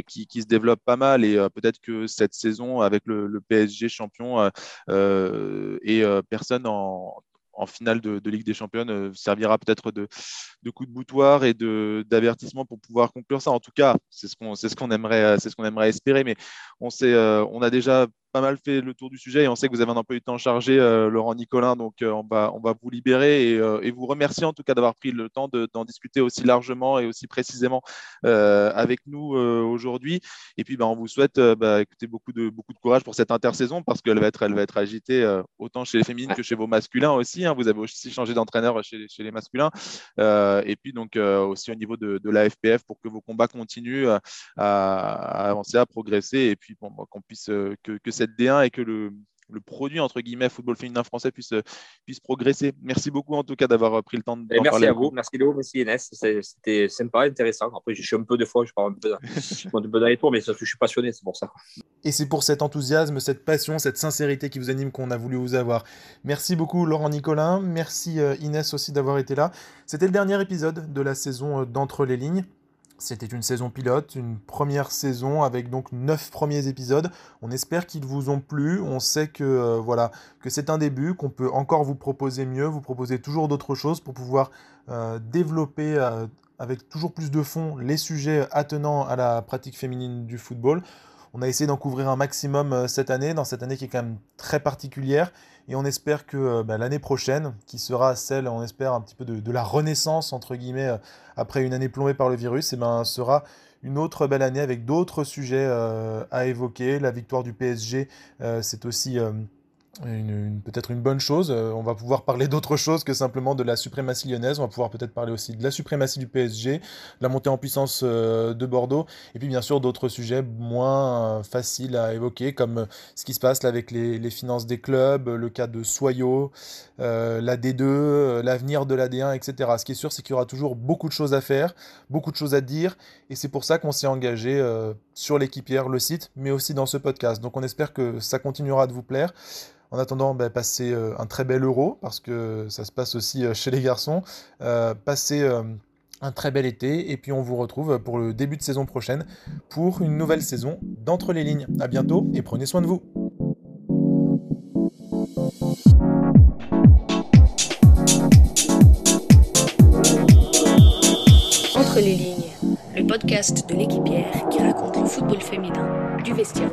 Speaker 2: qui, qui, se développent pas mal. Et peut-être que cette saison, avec le PSG champion, et personne en, en finale de, Ligue des Champions euh, servira peut-être de, coup de boutoir et d'avertissement pour pouvoir conclure ça. En tout cas, c'est ce qu'on ce aimerait, ce qu'on aimerait espérer, mais on, sait, euh, on a déjà pas mal fait le tour du sujet et on sait que vous avez un emploi du temps chargé, euh, Laurent Nicolin, donc euh, on, va, on va vous libérer et, euh, et vous remercier en tout cas d'avoir pris le temps d'en discuter aussi largement et aussi précisément avec nous aujourd'hui. Et puis, bah, on vous souhaite bah, écoutez, beaucoup, de, beaucoup de courage pour cette intersaison parce qu'elle va être, elle va être agitée autant chez les féminines que chez vos masculins aussi. Hein. Vous avez aussi changé d'entraîneur chez, chez, les masculins. et puis, donc, aussi au niveau de, de, la FPF pour que vos combats continuent à, avancer, à progresser et puis bon, qu'on puisse que, que cette D1 et que le, le produit entre guillemets football féminin français puisse, puisse progresser. Merci beaucoup en tout cas d'avoir pris le temps de
Speaker 4: Merci parler à vous, merci Léo, merci Inès. C'était sympa, intéressant. Après, je suis un peu de fois, je parle un peu, un peu dans les tours, mais je suis passionné, c'est pour ça.
Speaker 5: Et c'est pour cet enthousiasme, cette passion, cette sincérité qui vous anime qu'on a voulu vous avoir. Merci beaucoup Laurent Nicolin, merci euh, Inès aussi d'avoir été là. C'était le dernier épisode de la saison euh, d'Entre les lignes. C'était une saison pilote, une première saison avec donc neuf premiers épisodes. On espère qu'ils vous ont plu. On sait que euh, voilà que c'est un début, qu'on peut encore vous proposer mieux, vous proposer toujours d'autres choses pour pouvoir euh, développer euh, avec toujours plus de fond les sujets attenant à la pratique féminine du football. On a essayé d'en couvrir un maximum cette année, dans cette année qui est quand même très particulière. Et on espère que euh, bah, l'année prochaine, qui sera celle, on espère, un petit peu de, la renaissance, entre guillemets, euh, après une année plombée par le virus, ben, sera une autre belle année avec d'autres sujets euh, à évoquer. La victoire du PSG, c'est aussi peut-être une bonne chose. Euh, on va pouvoir parler d'autre chose que simplement de la suprématie lyonnaise. On va pouvoir peut-être parler aussi de la suprématie du PSG, de la montée en puissance euh, de Bordeaux, et puis bien sûr d'autres sujets moins euh, faciles à évoquer, comme ce qui se passe là avec les, finances des clubs, le cas de Soyo, la D2, l'avenir de la D1, etc. Ce qui est sûr, c'est qu'il y aura toujours beaucoup de choses à faire, beaucoup de choses à dire, et c'est pour ça qu'on s'est engagé sur l'équipière, le site, mais aussi dans ce podcast. Donc on espère que ça continuera de vous plaire. En attendant, bah, passez euh, un très bel euro, parce que ça se passe aussi euh, chez les garçons. Euh, passez un très bel été, et puis on vous retrouve pour le début de saison prochaine pour une nouvelle saison d'Entre les lignes. À bientôt, et prenez soin de vous.
Speaker 1: Entre les lignes, le podcast de l'équipière qui raconte le football féminin du vestiaire